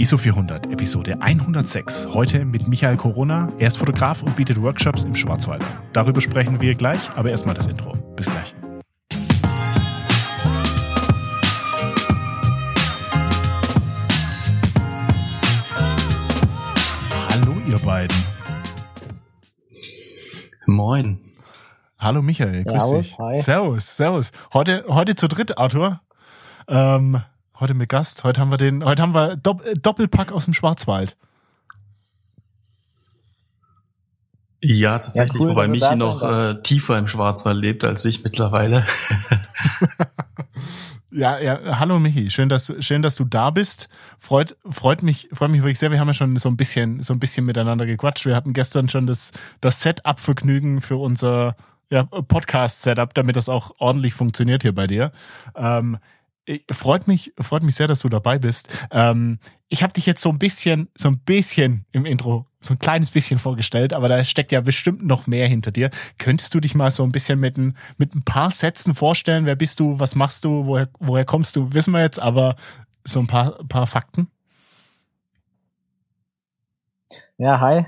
ISO 400, Episode 106. Heute mit Michael Corona. Er ist Fotograf und bietet Workshops im Schwarzwald. Darüber sprechen wir gleich, aber erstmal das Intro. Bis gleich. Hallo ihr beiden. Moin. Hallo Michael, grüß Servus, dich. hi. Servus, servus. Heute, heute zu dritt, Arthur. Ähm, heute mit Gast. Heute haben wir den, heute haben wir Dopp äh, Doppelpack aus dem Schwarzwald. Ja, tatsächlich, Ja, cool, wobei Michi noch äh, tiefer im Schwarzwald lebt als ich mittlerweile. Ja, ja, hallo Michi, schön, dass schön, dass du da bist. Freut freut mich, freut mich wirklich sehr. Wir haben ja schon so ein bisschen so ein bisschen miteinander gequatscht. Wir hatten gestern schon das das Setup Vergnügen für unser ja, Podcast Setup, damit das auch ordentlich funktioniert hier bei dir. Ähm, freut mich freut mich sehr, dass du dabei bist. Ähm, ich habe dich jetzt so ein bisschen so ein bisschen im Intro so ein kleines bisschen vorgestellt, aber da steckt ja bestimmt noch mehr hinter dir. Könntest du dich mal so ein bisschen mit ein, mit ein paar Sätzen vorstellen? Wer bist du? Was machst du? Woher, woher kommst du? Wissen wir jetzt, aber so ein paar, paar Fakten. Ja, hi.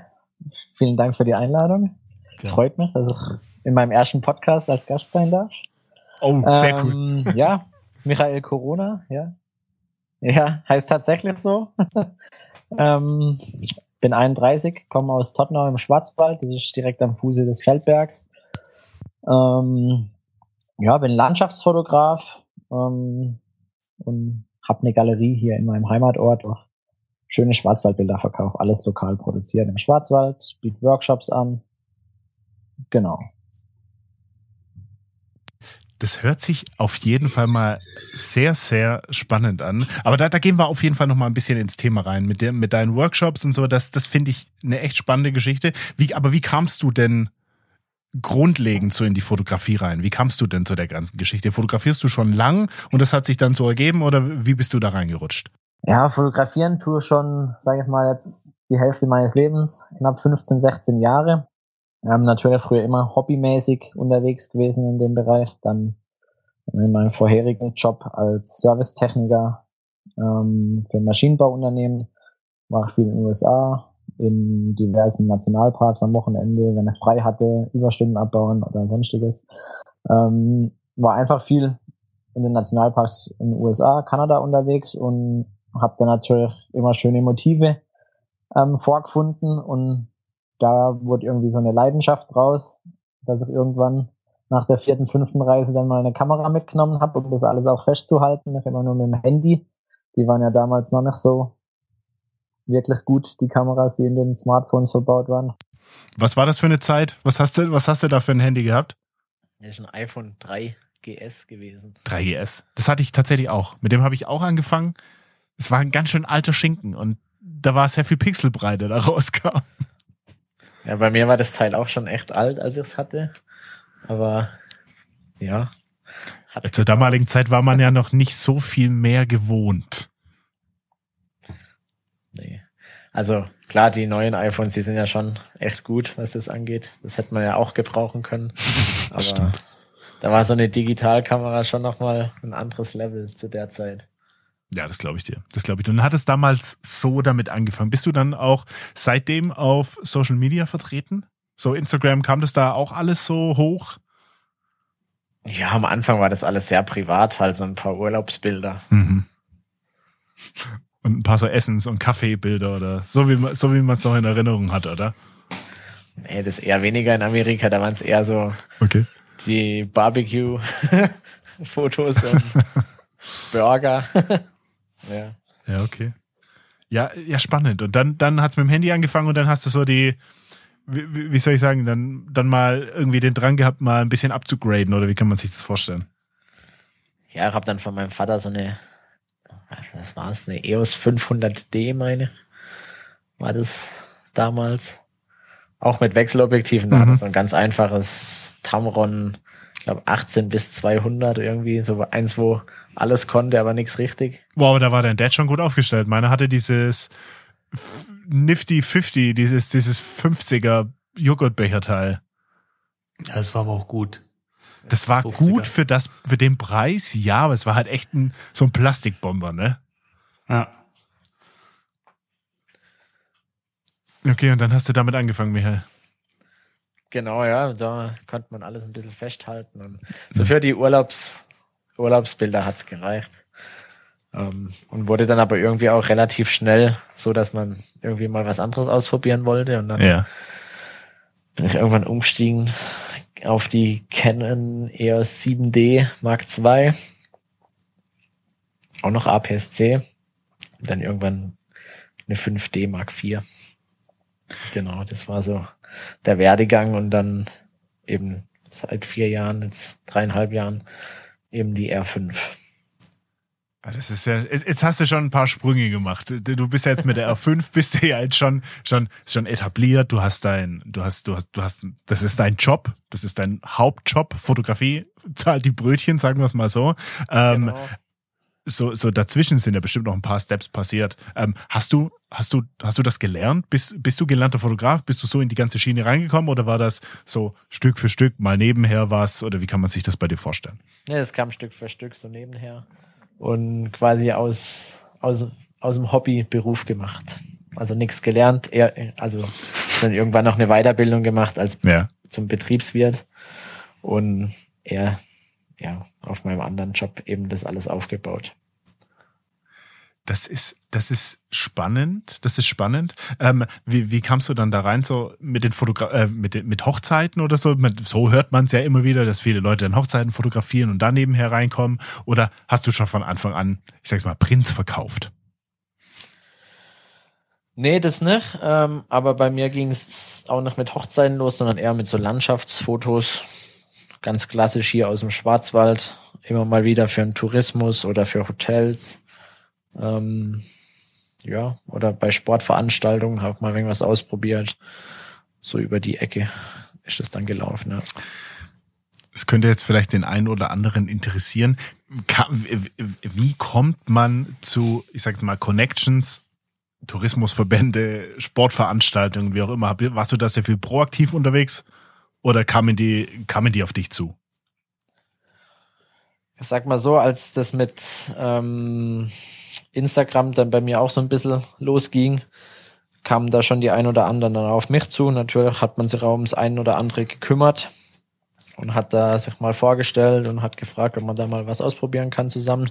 Vielen Dank für die Einladung. Ja. Freut mich, dass ich in meinem ersten Podcast als Gast sein darf. Oh, sehr cool. ähm, Ja, Michael Corona, ja. Ja, heißt tatsächlich so. ähm, bin 31, komme aus Tottenau im Schwarzwald, das ist direkt am Fuße des Feldbergs. Ähm, ja, bin Landschaftsfotograf ähm, und habe eine Galerie hier in meinem Heimatort, ich schöne Schwarzwaldbilder verkaufe, alles lokal produziert im Schwarzwald, biete Workshops an. Genau. Das hört sich auf jeden Fall mal sehr, sehr spannend an. Aber da, da gehen wir auf jeden Fall noch mal ein bisschen ins Thema rein mit, dem, mit deinen Workshops und so. Das, das finde ich eine echt spannende Geschichte. Wie, aber wie kamst du denn grundlegend so in die Fotografie rein? Wie kamst du denn zu der ganzen Geschichte? Fotografierst du schon lang und das hat sich dann so ergeben oder wie bist du da reingerutscht? Ja, fotografieren tue schon, sage ich mal, jetzt die Hälfte meines Lebens, knapp 15, 16 Jahre. Ähm, natürlich früher immer hobbymäßig unterwegs gewesen in dem Bereich. Dann in meinem vorherigen Job als Servicetechniker ähm, für Maschinenbauunternehmen war ich viel in den USA, in diversen Nationalparks am Wochenende, wenn er frei hatte, Überstunden abbauen oder sonstiges. Ähm, war einfach viel in den Nationalparks in den USA, Kanada unterwegs und habe dann natürlich immer schöne Motive ähm, vorgefunden und da wurde irgendwie so eine Leidenschaft draus, dass ich irgendwann nach der vierten, fünften Reise dann mal eine Kamera mitgenommen habe, um das alles auch festzuhalten. Ich immer nur mit dem Handy. Die waren ja damals noch nicht so wirklich gut, die Kameras, die in den Smartphones verbaut waren. Was war das für eine Zeit? Was hast du, was hast du da für ein Handy gehabt? Das ist ein iPhone 3 GS gewesen. 3GS. Das hatte ich tatsächlich auch. Mit dem habe ich auch angefangen. Es war ein ganz schön alter Schinken und da war sehr viel Pixelbreite da rauskam. Ja, bei mir war das Teil auch schon echt alt, als ich es hatte. Aber ja. Zur damaligen Zeit war man ja noch nicht so viel mehr gewohnt. nee. Also klar, die neuen iPhones, die sind ja schon echt gut, was das angeht. Das hätte man ja auch gebrauchen können. Aber da war so eine Digitalkamera schon nochmal ein anderes Level zu der Zeit. Ja, das glaube ich dir. Das glaube ich. dir. Und hattest damals so damit angefangen. Bist du dann auch seitdem auf Social Media vertreten? So Instagram kam das da auch alles so hoch? Ja, am Anfang war das alles sehr privat, halt so ein paar Urlaubsbilder. Mhm. Und ein paar so Essens- und Kaffeebilder oder so wie man so wie man es noch in Erinnerung hat, oder? Nee, das eher weniger in Amerika, da waren es eher so Okay. die Barbecue-Fotos und Burger. Ja. Ja, okay. Ja, ja, spannend. Und dann, dann hat's mit dem Handy angefangen und dann hast du so die, wie, wie soll ich sagen, dann, dann mal irgendwie den Drang gehabt, mal ein bisschen abzugraden oder wie kann man sich das vorstellen? Ja, ich habe dann von meinem Vater so eine, was war es, eine EOS 500D, meine war das damals. Auch mit Wechselobjektiven, da Mhm. so ein ganz einfaches Tamron, ich glaube 18 bis 200 irgendwie, so eins, wo alles konnte, aber nichts richtig. Wow, da war dein Dad schon gut aufgestellt. Meiner hatte dieses Nifty 50, dieses, dieses 50er Joghurtbecherteil. Ja, das war aber auch gut. Das war 50er. gut für das, für den Preis, ja, aber es war halt echt ein, so ein Plastikbomber, ne? Ja. Okay, und dann hast du damit angefangen, Michael. Genau, ja, da konnte man alles ein bisschen festhalten. Und so für die Urlaubs, Urlaubsbilder hat's gereicht. Ähm, und wurde dann aber irgendwie auch relativ schnell so, dass man irgendwie mal was anderes ausprobieren wollte. Und dann Ja. bin ich irgendwann umgestiegen auf die Canon EOS 7D Mark II. Auch noch APS-C. Und dann irgendwann eine 5D Mark IV. Genau, das war so der Werdegang und dann eben seit vier Jahren, jetzt dreieinhalb Jahren, eben die R5. Ah, Das ist ja, jetzt hast du schon ein paar Sprünge gemacht. Du du bist ja jetzt mit der R5 bist du ja jetzt schon, schon, schon etabliert. Du hast dein, du hast, du hast, du hast, das ist dein Job. Das ist dein Hauptjob. Fotografie zahlt die Brötchen, sagen wir es mal so. Ähm, Genau. So, so dazwischen sind ja bestimmt noch ein paar Steps passiert. Ähm, hast du, hast du, hast du das gelernt? Bist, bist du gelernter Fotograf? Bist du so in die ganze Schiene reingekommen oder war das so Stück für Stück mal nebenher was? Oder wie kann man sich das bei dir vorstellen? Ja, das kam Stück für Stück so nebenher und quasi aus, aus, aus dem Hobby Beruf gemacht. Also nichts gelernt, eher, also dann irgendwann noch eine Weiterbildung gemacht als Ja. zum Betriebswirt und eher ja, auf meinem anderen Job eben das alles aufgebaut. Das ist, das ist spannend. Das ist spannend. Ähm, wie, wie kamst du dann da rein, so mit den Fotogra äh, mit, den, mit Hochzeiten oder so? So hört man es ja immer wieder, dass viele Leute dann Hochzeiten fotografieren und daneben hereinkommen. Oder hast du schon von Anfang an, ich sag's mal, Prints verkauft? Nee, das nicht. Ähm, aber bei mir ging es auch nicht mit Hochzeiten los, sondern eher mit so Landschaftsfotos. Ganz klassisch hier aus dem Schwarzwald. Immer mal wieder für einen Tourismus oder für Hotels. Ähm, ja, oder bei Sportveranstaltungen habe mal irgendwas ausprobiert. So über die Ecke ist es dann gelaufen. Ja. Es könnte jetzt vielleicht den einen oder anderen interessieren. Wie kommt man zu, ich sag's mal, Connections, Tourismusverbände, Sportveranstaltungen, wie auch immer? Warst du da sehr viel proaktiv unterwegs? Oder kamen die, kamen die auf dich zu? Ich sag mal so, als das mit ähm, Instagram dann bei mir auch so ein bisschen losging, kamen da schon die ein oder anderen dann auf mich zu. Natürlich hat man sich auch ums ein oder andere gekümmert und hat da sich mal vorgestellt und hat gefragt, ob man da mal was ausprobieren kann zusammen.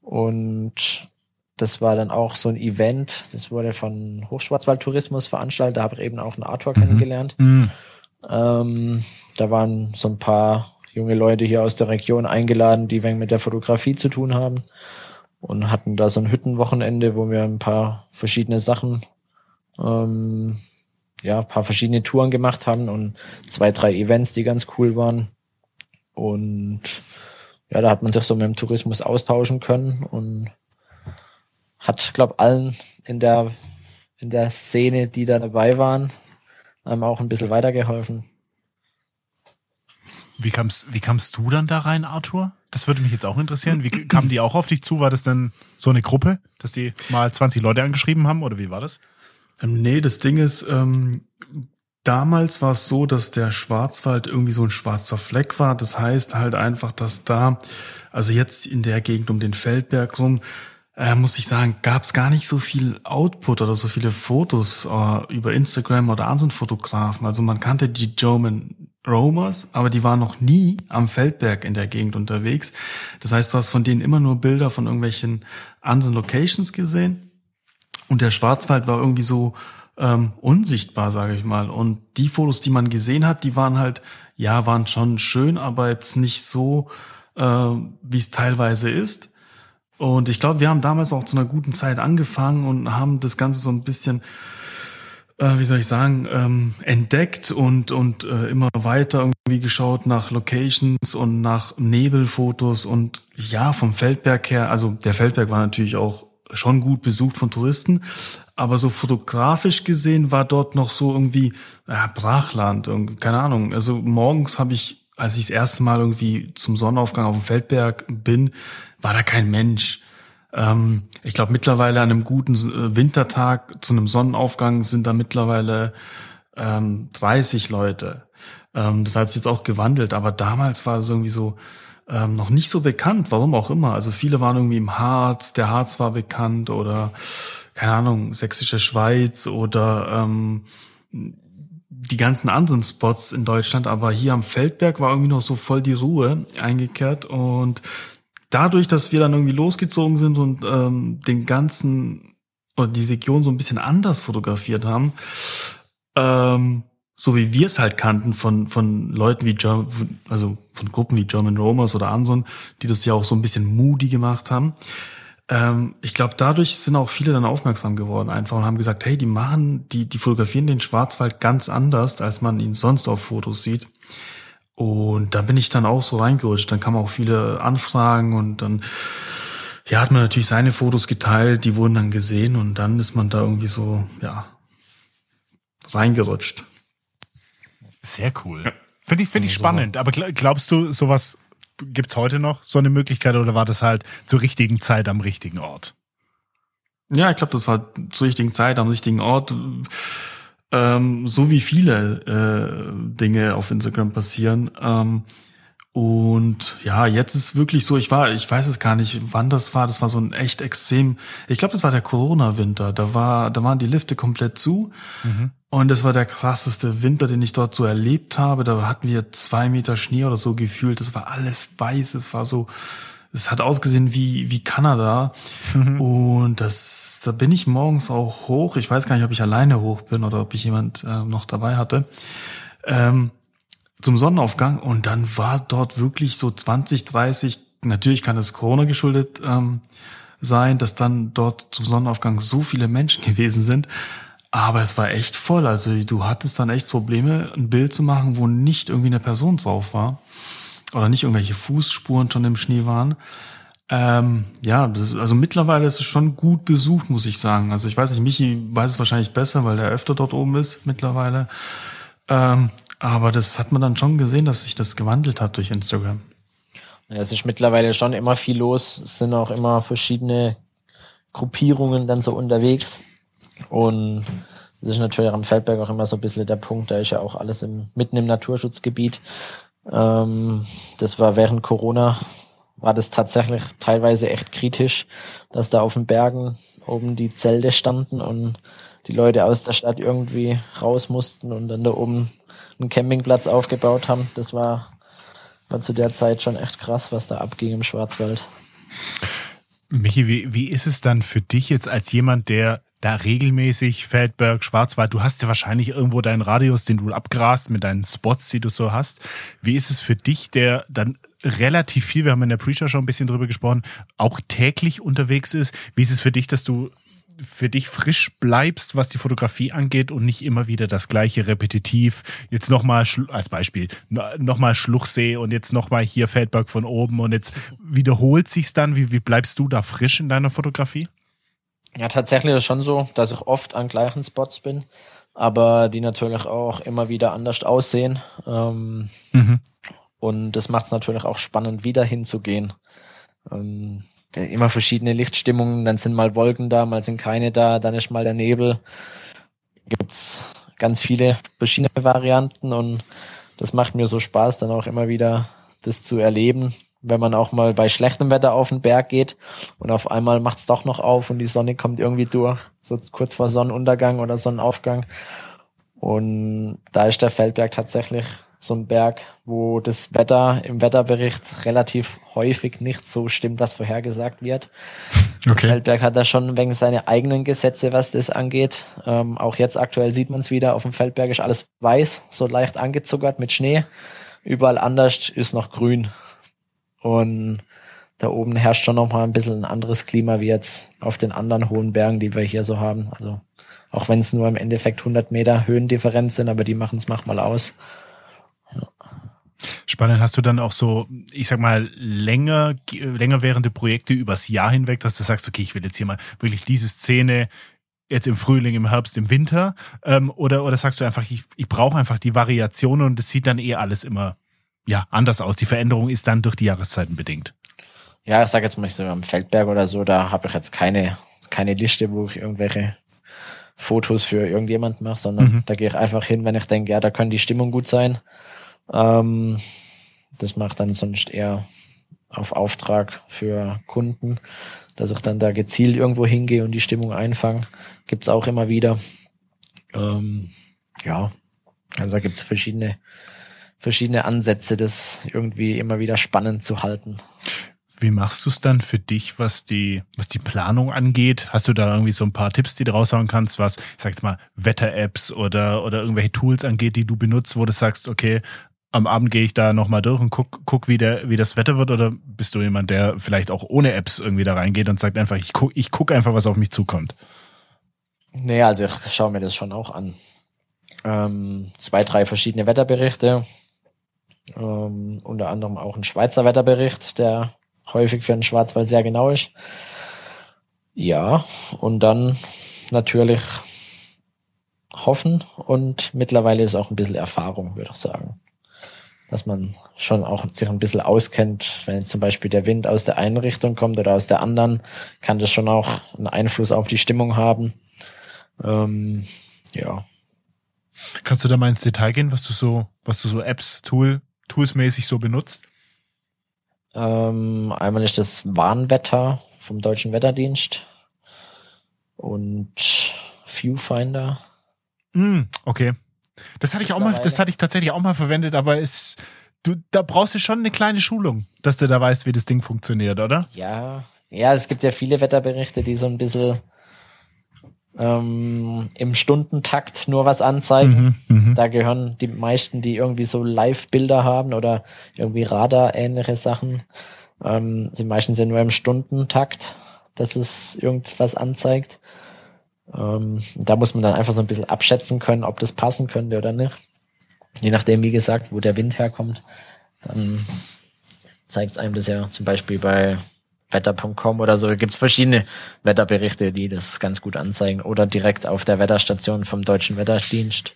Und das war dann auch so ein Event, das wurde von Hochschwarzwald Tourismus veranstaltet, da habe ich eben auch einen Arthur kennengelernt. Hm. Ähm, da waren so ein paar junge Leute hier aus der Region eingeladen, die wenig mit der Fotografie zu tun haben und hatten da so ein Hüttenwochenende, wo wir ein paar verschiedene Sachen, ähm, ja, ein paar verschiedene Touren gemacht haben und zwei, drei Events, die ganz cool waren. Und ja, da hat man sich so mit dem Tourismus austauschen können und hat, glaub, allen in der, in der Szene, die da dabei waren, einem auch ein bisschen weitergeholfen. Wie kamst, wie kamst du dann da rein, Arthur? Das würde mich jetzt auch interessieren. Wie kamen die auch auf dich zu? War das denn so eine Gruppe, dass die mal 20 Leute angeschrieben haben oder wie war das? Ähm, Nee, das Ding ist, ähm, damals war es so, dass der Schwarzwald irgendwie so ein schwarzer Fleck war. Das heißt halt einfach, dass da, also jetzt in der Gegend um den Feldberg rum, äh, muss ich sagen, gab es gar nicht so viel Output oder so viele Fotos äh, über Instagram oder anderen Fotografen. Also man kannte die German Romers, aber die waren noch nie am Feldberg in der Gegend unterwegs. Das heißt, du hast von denen immer nur Bilder von irgendwelchen anderen Locations gesehen. Und der Schwarzwald war irgendwie so ähm, unsichtbar, sage ich mal. Und die Fotos, die man gesehen hat, die waren halt, ja, waren schon schön, aber jetzt nicht so, äh, wie es teilweise ist. Und ich glaube, wir haben damals auch zu einer guten Zeit angefangen und haben das Ganze so ein bisschen, äh, wie soll ich sagen, ähm, entdeckt und, und äh, immer weiter irgendwie geschaut nach Locations und nach Nebelfotos und ja, vom Feldberg her, also der Feldberg war natürlich auch schon gut besucht von Touristen, aber so fotografisch gesehen war dort noch so irgendwie ja, Brachland, keine Ahnung. Also morgens habe ich, als ich das erste Mal irgendwie zum Sonnenaufgang auf dem Feldberg bin, war da kein Mensch. Ähm, ich glaube mittlerweile an einem guten äh, Wintertag zu einem Sonnenaufgang sind da mittlerweile ähm, 30 Leute. Ähm, das hat sich jetzt auch gewandelt, aber damals war es irgendwie so, ähm, noch nicht so bekannt, warum auch immer. Also viele waren irgendwie im Harz, der Harz war bekannt oder keine Ahnung, Sächsische Schweiz oder ähm, die ganzen anderen Spots in Deutschland, aber hier am Feldberg war irgendwie noch so voll die Ruhe eingekehrt. Und dadurch, dass wir dann irgendwie losgezogen sind und ähm, den ganzen oder die Region so ein bisschen anders fotografiert haben, ähm, so wie wir es halt kannten von von Leuten wie German, also von Gruppen wie German Romers oder anderen, die das ja auch so ein bisschen moody gemacht haben, ähm, ich glaube, dadurch sind auch viele dann aufmerksam geworden einfach und haben gesagt, hey, die machen, die, die fotografieren den Schwarzwald ganz anders, als man ihn sonst auf Fotos sieht. Und da bin ich dann auch so reingerutscht. Dann kamen auch viele Anfragen und dann ja, hat man natürlich seine Fotos geteilt, die wurden dann gesehen und dann ist man da irgendwie so, ja, reingerutscht. Sehr cool. Finde ich, finde ich also, spannend. Aber glaubst du, sowas gibt's heute noch so eine Möglichkeit oder war das halt zur richtigen Zeit am richtigen Ort? Ja, ich glaube, das war zur richtigen Zeit am richtigen Ort. Ähm, so wie viele äh, Dinge auf Instagram passieren. Ähm, und ja, jetzt ist wirklich so, ich war, ich weiß es gar nicht, wann das war, das war so ein echt extrem, ich glaube, das war der Corona-Winter, da war, da waren die Lifte komplett zu. Mhm. und das war der krasseste Winter, den ich dort so erlebt habe, da hatten wir zwei Meter Schnee oder so gefühlt, das war alles weiß, es war so, es hat ausgesehen wie, wie Kanada. Mhm. und das, da bin ich morgens auch hoch, ich weiß gar nicht, ob ich alleine hoch bin oder ob ich jemand äh, noch dabei hatte, ähm, zum Sonnenaufgang und dann war dort wirklich so 20, 30, natürlich kann es Corona geschuldet ähm, sein, dass dann dort zum Sonnenaufgang so viele Menschen gewesen sind. Aber es war echt voll. Also du hattest dann echt Probleme, ein Bild zu machen, wo nicht irgendwie eine Person drauf war. Oder nicht irgendwelche Fußspuren schon im Schnee waren. Ähm, ja, das, also mittlerweile ist es schon gut besucht, muss ich sagen. Also ich weiß nicht, Michi weiß es wahrscheinlich besser, weil er öfter dort oben ist mittlerweile. Ähm, aber das hat man dann schon gesehen, dass sich das gewandelt hat durch Instagram. Ja, es ist mittlerweile schon immer viel los. Es sind auch immer verschiedene Gruppierungen dann so unterwegs. Und das ist natürlich am Feldberg auch immer so ein bisschen der Punkt. Da ist ja auch alles im, mitten im Naturschutzgebiet. Ähm, das war während Corona, war das tatsächlich teilweise echt kritisch, dass da auf den Bergen oben die Zelte standen und die Leute aus der Stadt irgendwie raus mussten und dann da oben einen Campingplatz aufgebaut haben. Das war, war zu der Zeit schon echt krass, was da abging im Schwarzwald. Michi, wie, wie ist es dann für dich jetzt als jemand, der da regelmäßig Feldberg, Schwarzwald, du hast ja wahrscheinlich irgendwo deinen Radius, den du abgrast mit deinen Spots, die du so hast. Wie ist es für dich, der dann relativ viel, wir haben in der Pre-Show schon ein bisschen drüber gesprochen, auch täglich unterwegs ist? Wie ist es für dich, dass du für dich frisch bleibst, was die Fotografie angeht und nicht immer wieder das gleiche repetitiv. Jetzt nochmal als Beispiel, nochmal Schluchsee und jetzt nochmal hier Feldberg von oben und jetzt wiederholt sich's dann. Wie, wie bleibst du da frisch in deiner Fotografie? Ja, tatsächlich ist es schon so, dass ich oft an gleichen Spots bin, aber die natürlich auch immer wieder anders aussehen. Ähm, mhm. Und das macht es natürlich auch spannend, wieder hinzugehen. Ähm, immer verschiedene Lichtstimmungen, dann sind mal Wolken da, mal sind keine da, dann ist mal der Nebel. Gibt's ganz viele verschiedene Varianten und das macht mir so Spaß, dann auch immer wieder das zu erleben, wenn man auch mal bei schlechtem Wetter auf den Berg geht und auf einmal macht's doch noch auf und die Sonne kommt irgendwie durch, so kurz vor Sonnenuntergang oder Sonnenaufgang. Und da ist der Feldberg tatsächlich so ein Berg, wo das Wetter im Wetterbericht relativ häufig nicht so stimmt, was vorhergesagt wird. Okay. Feldberg hat da schon wegen seine eigenen Gesetze, was das angeht. Ähm, auch jetzt aktuell sieht man es wieder, auf dem Feldberg ist alles weiß, so leicht angezuckert mit Schnee. Überall anders ist noch grün. Und da oben herrscht schon noch mal ein bisschen ein anderes Klima wie jetzt auf den anderen hohen Bergen, die wir hier so haben. Also auch wenn es nur im Endeffekt 100 Meter Höhendifferenz sind, aber die machen es manchmal aus. Spannend. Hast du dann auch so, ich sag mal, länger, länger währende Projekte übers Jahr hinweg, dass du sagst, okay, ich will jetzt hier mal wirklich diese Szene jetzt im Frühling, im Herbst, im Winter? Ähm, oder, oder sagst du einfach, ich, ich brauche einfach die Variation und es sieht dann eh alles immer ja, anders aus. Die Veränderung ist dann durch die Jahreszeiten bedingt. Ja, ich sag jetzt mal so am Feldberg oder so, da habe ich jetzt keine, keine Liste, wo ich irgendwelche Fotos für irgendjemand mache, sondern mhm. da gehe ich einfach hin, wenn ich denke, ja, da kann die Stimmung gut sein. Ähm, das macht dann sonst eher auf Auftrag für Kunden, dass ich dann da gezielt irgendwo hingehe und die Stimmung einfange. Gibt's auch immer wieder. Ähm, ja, also da gibt's verschiedene, verschiedene Ansätze, das irgendwie immer wieder spannend zu halten. Wie machst du es dann für dich, was die, was die Planung angeht? Hast du da irgendwie so ein paar Tipps, die du raushauen kannst, was, ich sag jetzt mal, Wetter-Apps oder, oder irgendwelche Tools angeht, die du benutzt, wo du sagst, okay, am Abend gehe ich da nochmal durch und guck, guck wie, der, wie das Wetter wird? Oder bist du jemand, der vielleicht auch ohne Apps irgendwie da reingeht und sagt einfach, ich guck, ich guck einfach, was auf mich zukommt? Nee, also ich schaue mir das schon auch an. Ähm, zwei, drei verschiedene Wetterberichte. Ähm, unter anderem auch ein Schweizer Wetterbericht, der häufig für den Schwarzwald sehr genau ist. Ja, und dann natürlich hoffen und mittlerweile ist auch ein bisschen Erfahrung, würde ich sagen. Dass man schon auch sich ein bisschen auskennt, wenn zum Beispiel der Wind aus der einen Richtung kommt oder aus der anderen, kann das schon auch einen Einfluss auf die Stimmung haben. Ähm, ja. Kannst du da mal ins Detail gehen, was du so, was du so Apps, Tool, Toolsmäßig so benutzt? Ähm, einmal ist das Warnwetter vom Deutschen Wetterdienst und Viewfinder. Mm, okay. Das hatte ich auch mal, das hatte ich tatsächlich auch mal verwendet, aber es, du, da brauchst du schon eine kleine Schulung, dass du da weißt, wie das Ding funktioniert, oder? Ja, ja, es gibt ja viele Wetterberichte, die so ein bisschen ähm, im Stundentakt nur was anzeigen. Mhm, mh. Da gehören die meisten, die irgendwie so Live-Bilder haben oder irgendwie Radar-ähnliche Sachen, ähm, die meisten sind nur im Stundentakt, dass es irgendwas anzeigt. Ähm, da muss man dann einfach so ein bisschen abschätzen können, ob das passen könnte oder nicht. Je nachdem, wie gesagt, wo der Wind herkommt, dann zeigt es einem das ja zum Beispiel bei wetter.com oder so gibt es verschiedene Wetterberichte, die das ganz gut anzeigen. Oder direkt auf der Wetterstation vom Deutschen Wetterdienst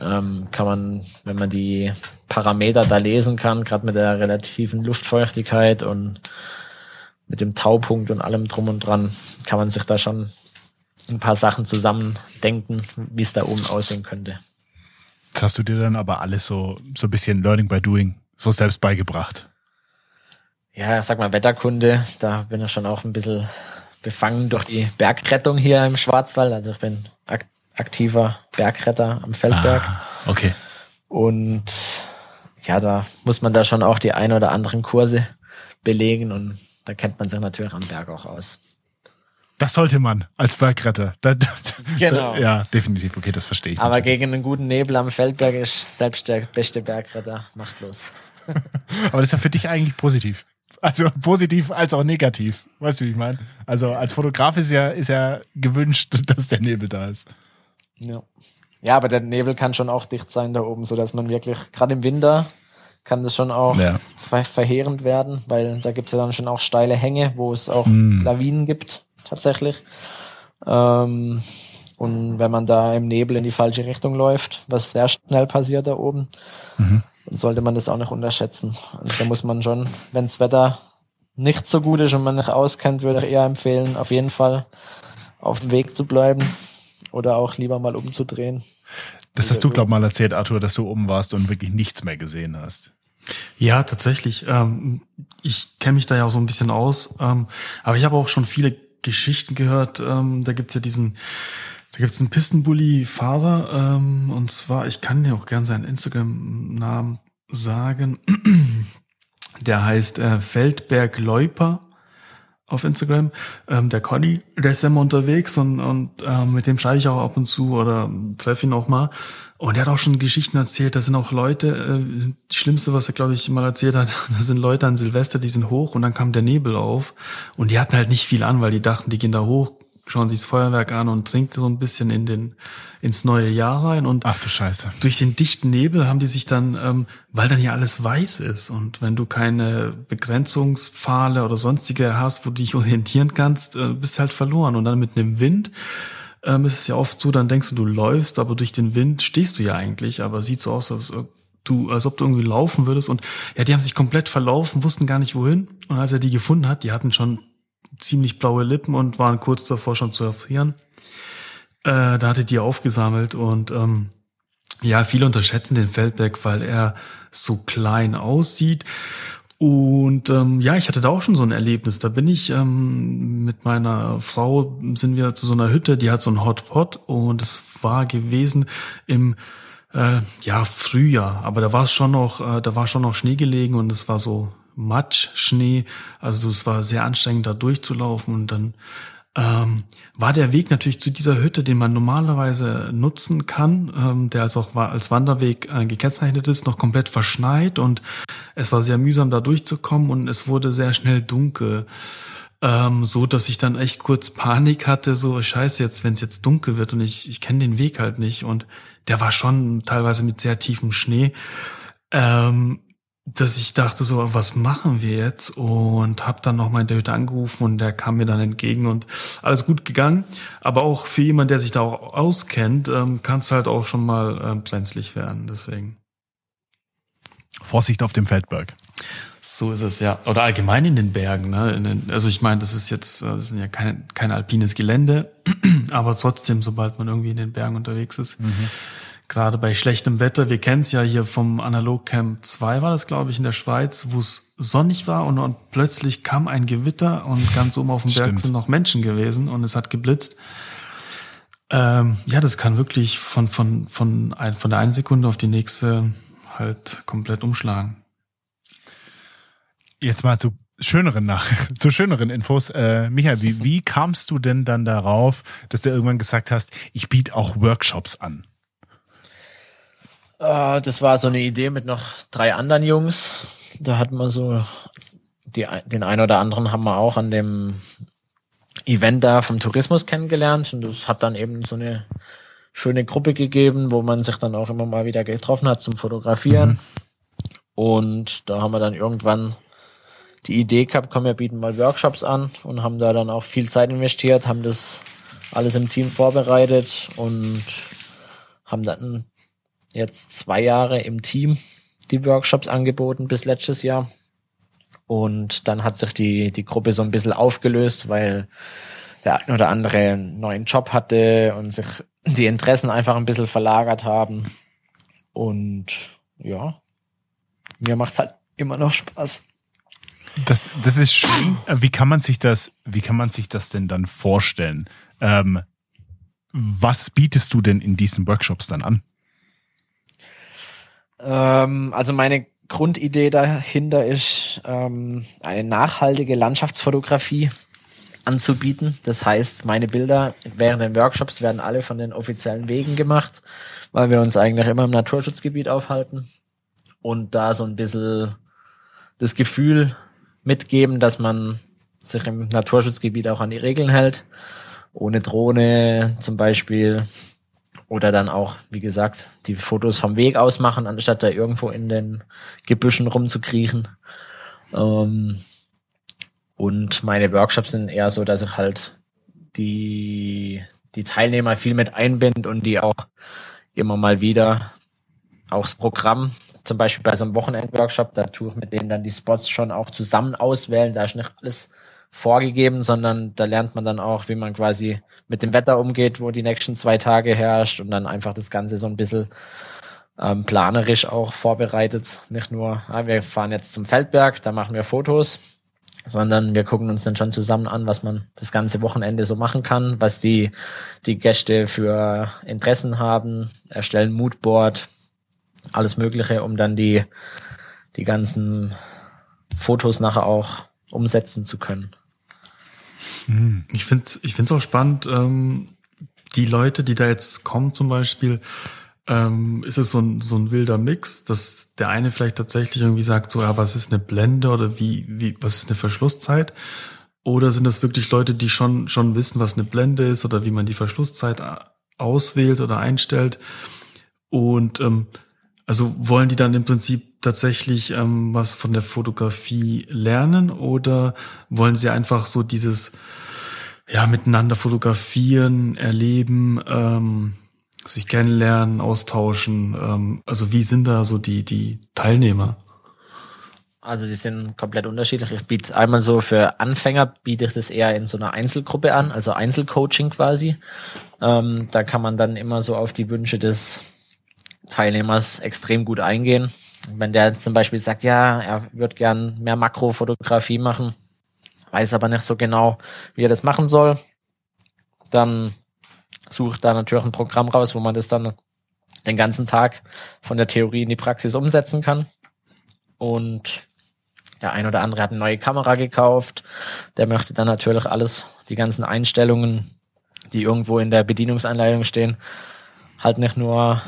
ähm, kann man, wenn man die Parameter da lesen kann, gerade mit der relativen Luftfeuchtigkeit und mit dem Taupunkt und allem drum und dran, kann man sich da schon ein paar Sachen zusammen denken, wie es da oben aussehen könnte. Das hast du dir dann aber alles so, so ein bisschen Learning by Doing so selbst beigebracht ja, sag mal Wetterkunde, da bin ich schon auch ein bisschen befangen durch die Bergrettung hier im Schwarzwald. Also ich bin ak aktiver Bergretter am Feldberg. Ah, okay. Und ja, da muss man da schon auch die ein oder anderen Kurse belegen und da kennt man sich natürlich am Berg auch aus. Das sollte man als Bergretter. Da, da, genau. Da, ja, definitiv. Okay, das verstehe ich. Aber natürlich. gegen einen guten Nebel am Feldberg ist selbst der beste Bergretter machtlos. Aber das ist ja für dich eigentlich positiv. Also positiv als auch negativ. Weißt du, wie ich meine? Also als Fotograf ist ja, ist ja gewünscht, dass der Nebel da ist. Ja. Ja, aber der Nebel kann schon auch dicht sein da oben, so dass man wirklich, gerade im Winter, kann das schon auch ja. ver verheerend werden, weil da gibt es ja dann schon auch steile Hänge, wo es auch mm. Lawinen gibt, tatsächlich. Ähm, und wenn man da im Nebel in die falsche Richtung läuft, was sehr schnell passiert da oben, mhm dann sollte man das auch nicht unterschätzen. Also da muss man schon, wenn das Wetter nicht so gut ist und man nicht auskennt, würde ich eher empfehlen, auf jeden Fall auf dem Weg zu bleiben oder auch lieber mal umzudrehen. Das hast du, glaub mal erzählt, Arthur, dass du oben warst und wirklich nichts mehr gesehen hast. Ja, tatsächlich. Ähm, ich kenne mich da ja auch so ein bisschen aus. Ähm, aber ich habe auch schon viele Geschichten gehört. Ähm, da gibt's ja diesen da gibt's einen Pistenbully-Fahrer, ähm, und zwar, ich kann dir auch gern seinen Instagram-Namen sagen. Der heißt äh, Feldberg Leuper auf Instagram. Ähm, der Conny, der ist immer unterwegs und, und ähm, mit dem schreibe ich auch ab und zu oder treffe ihn auch mal. Und er hat auch schon Geschichten erzählt. Da sind auch Leute, äh, das Schlimmste, was er, glaube ich, mal erzählt hat, da sind Leute an Silvester, die sind hoch und dann kam der Nebel auf. Und die hatten halt nicht viel an, weil die dachten, die gehen da hoch, schauen sich das Feuerwerk an und trinken so ein bisschen in den ins neue Jahr rein und ach du Scheiße durch den dichten Nebel haben die sich dann ähm, weil dann ja alles weiß ist und wenn du keine Begrenzungspfahle oder sonstige hast wo du dich orientieren kannst äh, bist halt verloren und dann mit einem Wind ähm, ist es ja oft so dann denkst du du läufst aber durch den Wind stehst du ja eigentlich aber sieht so aus als du als ob du irgendwie laufen würdest. Und ja die haben sich komplett verlaufen wussten gar nicht wohin. Und als er die gefunden hat die hatten schon ziemlich blaue Lippen und waren kurz davor schon zu erfrieren. Äh, da hatte die aufgesammelt und ähm, ja, viele unterschätzen den Feldberg, weil er so klein aussieht Und ähm, ja, ich hatte da auch schon so ein Erlebnis. Da bin ich ähm, mit meiner Frau sind wir zu so einer Hütte, die hat so einen Hotpot und es war gewesen im äh, ja Frühjahr, aber da war es schon noch, äh, da war schon noch Schnee gelegen und es war so Matsch, Schnee. Also es war sehr anstrengend da durchzulaufen und dann ähm, war der Weg natürlich zu dieser Hütte, den man normalerweise nutzen kann, ähm, der als auch als Wanderweg äh, gekennzeichnet ist, noch komplett verschneit und es war sehr mühsam da durchzukommen und es wurde sehr schnell dunkel. Ähm, so dass ich dann echt kurz Panik hatte, so scheiße jetzt, wenn es jetzt dunkel wird und ich, ich kenne den Weg halt nicht und der war schon teilweise mit sehr tiefem Schnee. Ähm, dass ich dachte so, was machen wir jetzt? Und habe dann nochmal in der Hütte angerufen und der kam mir dann entgegen und alles gut gegangen. Aber auch für jemanden, der sich da auch auskennt, ähm, kann es halt auch schon mal ähm, brenzlig werden. Deswegen. Vorsicht auf dem Feldberg. So ist es, ja. Oder allgemein in den Bergen. Ne? Den, also ich meine, das ist jetzt, äh, das sind ja kein, kein alpines Gelände, aber trotzdem, sobald man irgendwie in den Bergen unterwegs ist, mhm gerade bei schlechtem Wetter, wir kennen es ja hier vom Analogcamp 2 war das, glaube ich, in der Schweiz, wo es sonnig war und, und, plötzlich kam ein Gewitter und ganz oben auf dem Berg sind noch Menschen gewesen und es hat geblitzt. Ähm, ja, das kann wirklich von, von, von, ein, von der einen Sekunde auf die nächste halt komplett umschlagen. Jetzt mal zu schöneren nach zu schöneren Infos. Äh, Michael, wie, wie kamst du denn dann darauf, dass du irgendwann gesagt hast, ich biete auch Workshops an? Äh, das war so eine Idee mit noch drei anderen Jungs. Da hatten wir so die, den einen oder anderen haben wir auch an dem Event da vom Tourismus kennengelernt und das hat dann eben so eine schöne Gruppe gegeben, wo man sich dann auch immer mal wieder getroffen hat zum Fotografieren. Mhm. Und da haben wir dann irgendwann die Idee gehabt, komm, wir bieten mal Workshops an und haben da dann auch viel Zeit investiert, haben das alles im Team vorbereitet und haben dann jetzt zwei Jahre im Team die Workshops angeboten bis letztes Jahr. Und dann hat sich die, die Gruppe so ein bisschen aufgelöst, weil der ein oder andere einen neuen Job hatte und sich die Interessen einfach ein bisschen verlagert haben. Und ja, mir macht's halt immer noch Spaß. Das, das ist schön. Wie kann man sich das, wie kann man sich das denn dann vorstellen? Ähm, was bietest du denn in diesen Workshops dann an? Ähm, also meine Grundidee dahinter ist, ähm, eine nachhaltige Landschaftsfotografie anzubieten. Das heißt, meine Bilder während den Workshops werden alle von den offiziellen Wegen gemacht, weil wir uns eigentlich immer im Naturschutzgebiet aufhalten und da so ein bisschen das Gefühl mitgeben, dass man sich im Naturschutzgebiet auch an die Regeln hält. Ohne Drohne zum Beispiel oder dann auch, wie gesagt, die Fotos vom Weg aus machen, anstatt da irgendwo in den Gebüschen rumzukriechen. Ähm, und meine Workshops sind eher so, dass ich halt die, die Teilnehmer viel mit einbind und die auch immer mal wieder das Programm, zum Beispiel bei so einem Wochenend-Workshop, da tue ich mit denen dann die Spots schon auch zusammen auswählen, da ist nicht alles vorgegeben, sondern da lernt man dann auch, wie man quasi mit dem Wetter umgeht, wo die nächsten zwei Tage herrscht und dann einfach das Ganze so ein bisschen ähm, planerisch auch vorbereitet. Nicht nur, ja, wir fahren jetzt zum Feldberg, da machen wir Fotos, sondern wir gucken uns dann schon zusammen an, was man das ganze Wochenende so machen kann, was die, die Gäste für Interessen haben, erstellen Moodboard, alles Mögliche, um dann die, die ganzen Fotos nachher auch umsetzen zu können. Hm. Ich finde es ich find's auch spannend, ähm, die Leute, die da jetzt kommen zum Beispiel, ähm, ist es so ein, so ein wilder Mix, dass der eine vielleicht tatsächlich irgendwie sagt, so, ja, was ist eine Blende oder wie, wie, was ist eine Verschlusszeit? Oder sind das wirklich Leute, die schon, schon wissen, was eine Blende ist oder wie man die Verschlusszeit auswählt oder einstellt? Und ähm, also wollen die dann im Prinzip tatsächlich ähm, was von der Fotografie lernen oder wollen sie einfach so dieses ja miteinander fotografieren, erleben, ähm, sich kennenlernen, austauschen? Ähm, also wie sind da so die die Teilnehmer? Also die sind komplett unterschiedlich. Ich biete einmal so für Anfänger biete ich das eher in so einer Einzelgruppe an, also Einzelcoaching quasi. Ähm, da kann man dann immer so auf die Wünsche des Teilnehmers extrem gut eingehen. Wenn der zum Beispiel sagt, ja, er würde gern mehr Makrofotografie machen, weiß aber nicht so genau, wie er das machen soll, dann sucht da natürlich ein Programm raus, wo man das dann den ganzen Tag von der Theorie in die Praxis umsetzen kann. Und der ein oder andere hat eine neue Kamera gekauft. Der möchte dann natürlich alles, die ganzen Einstellungen, die irgendwo in der Bedienungsanleitung stehen, halt nicht nur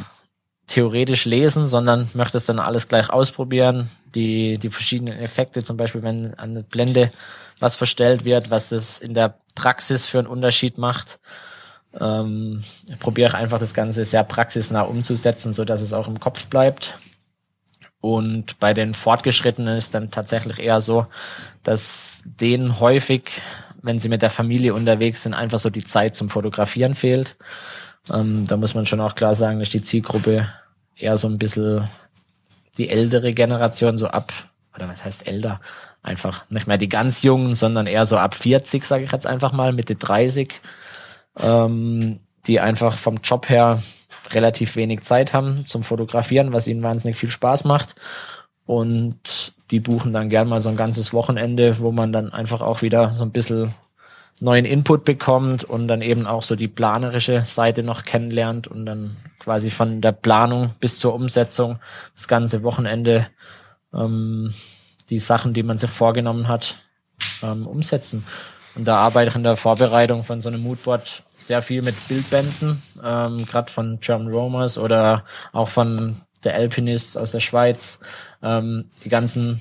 theoretisch lesen, sondern möchte es dann alles gleich ausprobieren. Die, die verschiedenen Effekte, zum Beispiel, wenn an der Blende was verstellt wird, was das in der Praxis für einen Unterschied macht. Ähm, probiere ich einfach das Ganze sehr praxisnah umzusetzen, so dass es auch im Kopf bleibt. Und bei den Fortgeschrittenen ist dann tatsächlich eher so, dass denen häufig, wenn sie mit der Familie unterwegs sind, einfach so die Zeit zum Fotografieren fehlt. Ähm, da muss man schon auch klar sagen, dass die Zielgruppe eher so ein bisschen die ältere Generation so ab, oder was heißt älter? Einfach nicht mehr die ganz Jungen, sondern eher so ab 40, sage ich jetzt einfach mal, Mitte 30, ähm, die einfach vom Job her relativ wenig Zeit haben zum Fotografieren, was ihnen wahnsinnig viel Spaß macht. Und die buchen dann gern mal so ein ganzes Wochenende, wo man dann einfach auch wieder so ein bisschen neuen Input bekommt und dann eben auch so die planerische Seite noch kennenlernt und dann quasi von der Planung bis zur Umsetzung das ganze Wochenende ähm, die Sachen, die man sich vorgenommen hat, ähm, umsetzen. Und da arbeite ich in der Vorbereitung von so einem Moodboard sehr viel mit Bildbänden, ähm, gerade von German Romers oder auch von der Alpinist aus der Schweiz. Ähm, die ganzen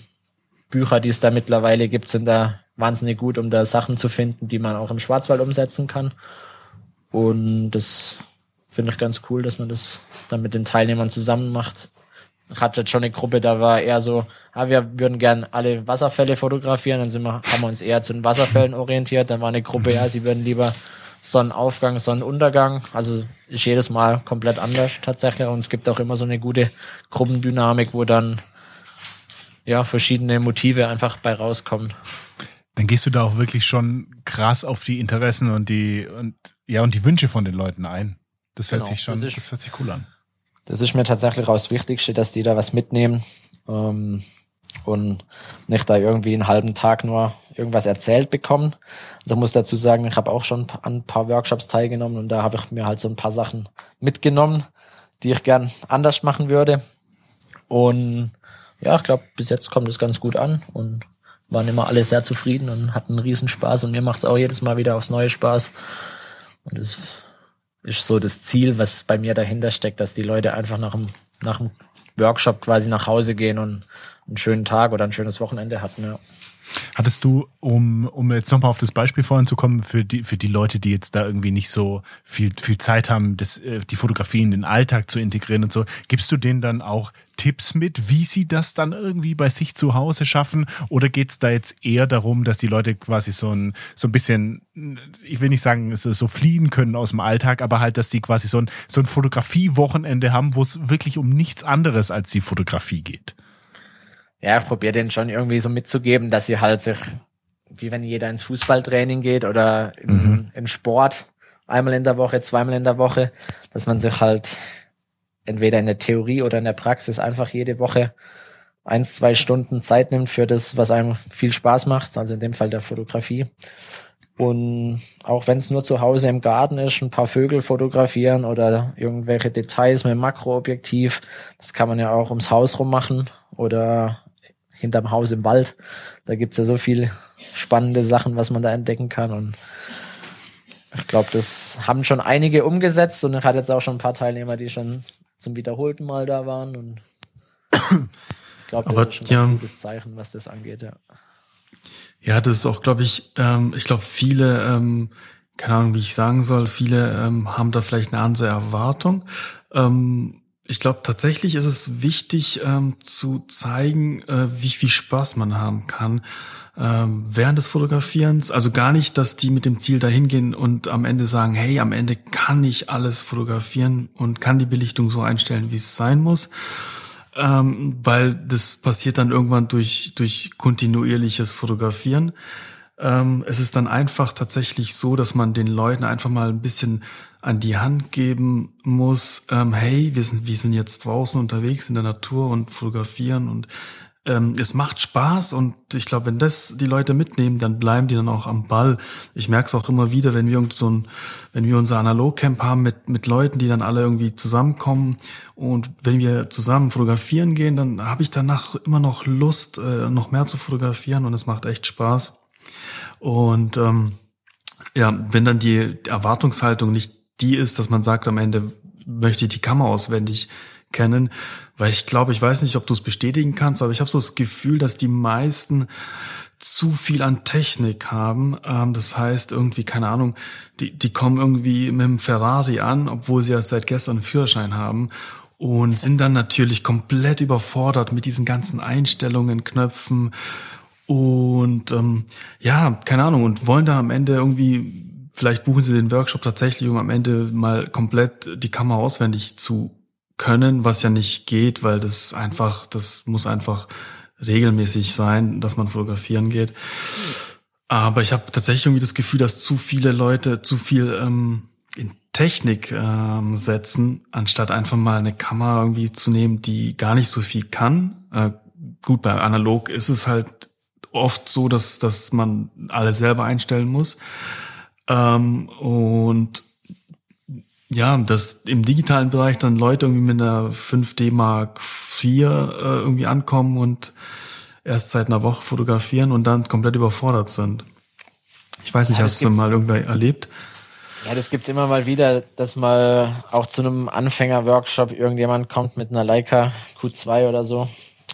Bücher, die es da mittlerweile gibt, sind da wahnsinnig gut, um da Sachen zu finden, die man auch im Schwarzwald umsetzen kann. Und das finde ich ganz cool, dass man das dann mit den Teilnehmern zusammen macht. Ich hatte jetzt schon eine Gruppe, da war eher so, ah, wir würden gern alle Wasserfälle fotografieren, dann sind wir, haben wir uns eher zu den Wasserfällen orientiert. Dann war eine Gruppe, ja, sie würden lieber Sonnenaufgang, Sonnenuntergang. Also ist jedes Mal komplett anders tatsächlich. Und es gibt auch immer so eine gute Gruppendynamik, wo dann ja verschiedene Motive einfach bei rauskommen dann gehst du da auch wirklich schon krass auf die Interessen und die und ja und die Wünsche von den Leuten ein. Das hört genau, sich schon, das, ist, das, hört sich cool an. Das ist mir tatsächlich auch das Wichtigste, dass die da was mitnehmen ähm, und nicht da irgendwie einen halben Tag nur irgendwas erzählt bekommen. Also ich muss dazu sagen, ich habe auch schon an ein paar Workshops teilgenommen und da habe ich mir halt so ein paar Sachen mitgenommen, die ich gern anders machen würde. Und ja, ich glaube, bis jetzt kommt es ganz gut an und waren immer alle sehr zufrieden und hatten einen Riesenspaß und mir macht es auch jedes Mal wieder aufs neue Spaß. Und das ist so das Ziel, was bei mir dahinter steckt, dass die Leute einfach nach dem, nach dem Workshop quasi nach Hause gehen und einen schönen Tag oder ein schönes Wochenende hatten. Ja. Hattest du, um, um jetzt nochmal auf das Beispiel vorhin zu kommen, für die, für die Leute, die jetzt da irgendwie nicht so viel, viel Zeit haben, das, äh, die Fotografie in den Alltag zu integrieren und so, gibst du denen dann auch Tipps mit, wie sie das dann irgendwie bei sich zu Hause schaffen? Oder geht's da jetzt eher darum, dass die Leute quasi so ein, so ein bisschen, ich will nicht sagen, so fliehen können aus dem Alltag, aber halt, dass sie quasi so ein, so ein Fotografie-Wochenende haben, wo es wirklich um nichts anderes als die Fotografie geht? Ja, ich probiere denen schon irgendwie so mitzugeben, dass sie halt sich, wie wenn jeder ins Fußballtraining geht oder in, mhm. in Sport, einmal in der Woche, zweimal in der Woche, dass man sich halt entweder in der Theorie oder in der Praxis einfach jede Woche eins, zwei Stunden Zeit nimmt für das, was einem viel Spaß macht, also in dem Fall der Fotografie. Und auch wenn es nur zu Hause im Garten ist, ein paar Vögel fotografieren oder irgendwelche Details mit Makroobjektiv, das kann man ja auch ums Haus rum machen oder hinterm Haus im Wald. Da gibt's ja so viel spannende Sachen, was man da entdecken kann. Und ich glaube, das haben schon einige umgesetzt und ich hatte jetzt auch schon ein paar Teilnehmer, die schon zum wiederholten Mal da waren. Und ich glaube, das ist schon ja, ein gutes Zeichen, was das angeht, ja. Ja, das ist auch, glaube ich, ähm, ich glaube, viele, ähm, keine Ahnung, wie ich sagen soll, viele ähm, haben da vielleicht eine andere Erwartung. Ähm, ich glaube, tatsächlich ist es wichtig ähm, zu zeigen, äh, wie viel Spaß man haben kann ähm, während des Fotografierens. Also gar nicht, dass die mit dem Ziel dahin gehen und am Ende sagen, hey, am Ende kann ich alles fotografieren und kann die Belichtung so einstellen, wie es sein muss. Ähm, weil das passiert dann irgendwann durch, durch kontinuierliches Fotografieren. Ähm, es ist dann einfach tatsächlich so, dass man den Leuten einfach mal ein bisschen an die Hand geben muss, ähm, hey, wir sind, wir sind jetzt draußen unterwegs in der Natur und fotografieren und ähm, es macht Spaß und ich glaube, wenn das die Leute mitnehmen, dann bleiben die dann auch am Ball. Ich merke es auch immer wieder, wenn wir so ein, wenn wir unser Analogcamp haben mit mit Leuten, die dann alle irgendwie zusammenkommen und wenn wir zusammen fotografieren gehen, dann habe ich danach immer noch Lust, äh, noch mehr zu fotografieren und es macht echt Spaß. Und ähm, ja, wenn dann die Erwartungshaltung nicht die ist, dass man sagt am Ende möchte ich die Kammer auswendig kennen, weil ich glaube, ich weiß nicht, ob du es bestätigen kannst, aber ich habe so das Gefühl, dass die meisten zu viel an Technik haben. Ähm, das heißt irgendwie, keine Ahnung, die, die kommen irgendwie mit dem Ferrari an, obwohl sie erst seit gestern einen Führerschein haben und sind dann natürlich komplett überfordert mit diesen ganzen Einstellungen, Knöpfen und ähm, ja, keine Ahnung, und wollen dann am Ende irgendwie, vielleicht buchen sie den Workshop tatsächlich, um am Ende mal komplett die Kamera auswendig zu können, was ja nicht geht, weil das einfach, das muss einfach regelmäßig sein, dass man fotografieren geht. Aber ich habe tatsächlich irgendwie das Gefühl, dass zu viele Leute zu viel ähm, in Technik ähm, setzen, anstatt einfach mal eine Kamera irgendwie zu nehmen, die gar nicht so viel kann. Äh, gut, bei analog ist es halt oft so, dass, dass man alle selber einstellen muss. Ähm, und ja, dass im digitalen Bereich dann Leute irgendwie mit einer 5D Mark IV äh, irgendwie ankommen und erst seit einer Woche fotografieren und dann komplett überfordert sind. Ich weiß nicht, ja, hast du mal irgendwer erlebt? Ja, das gibt's immer mal wieder, dass mal auch zu einem Anfänger-Workshop irgendjemand kommt mit einer Leica Q2 oder so.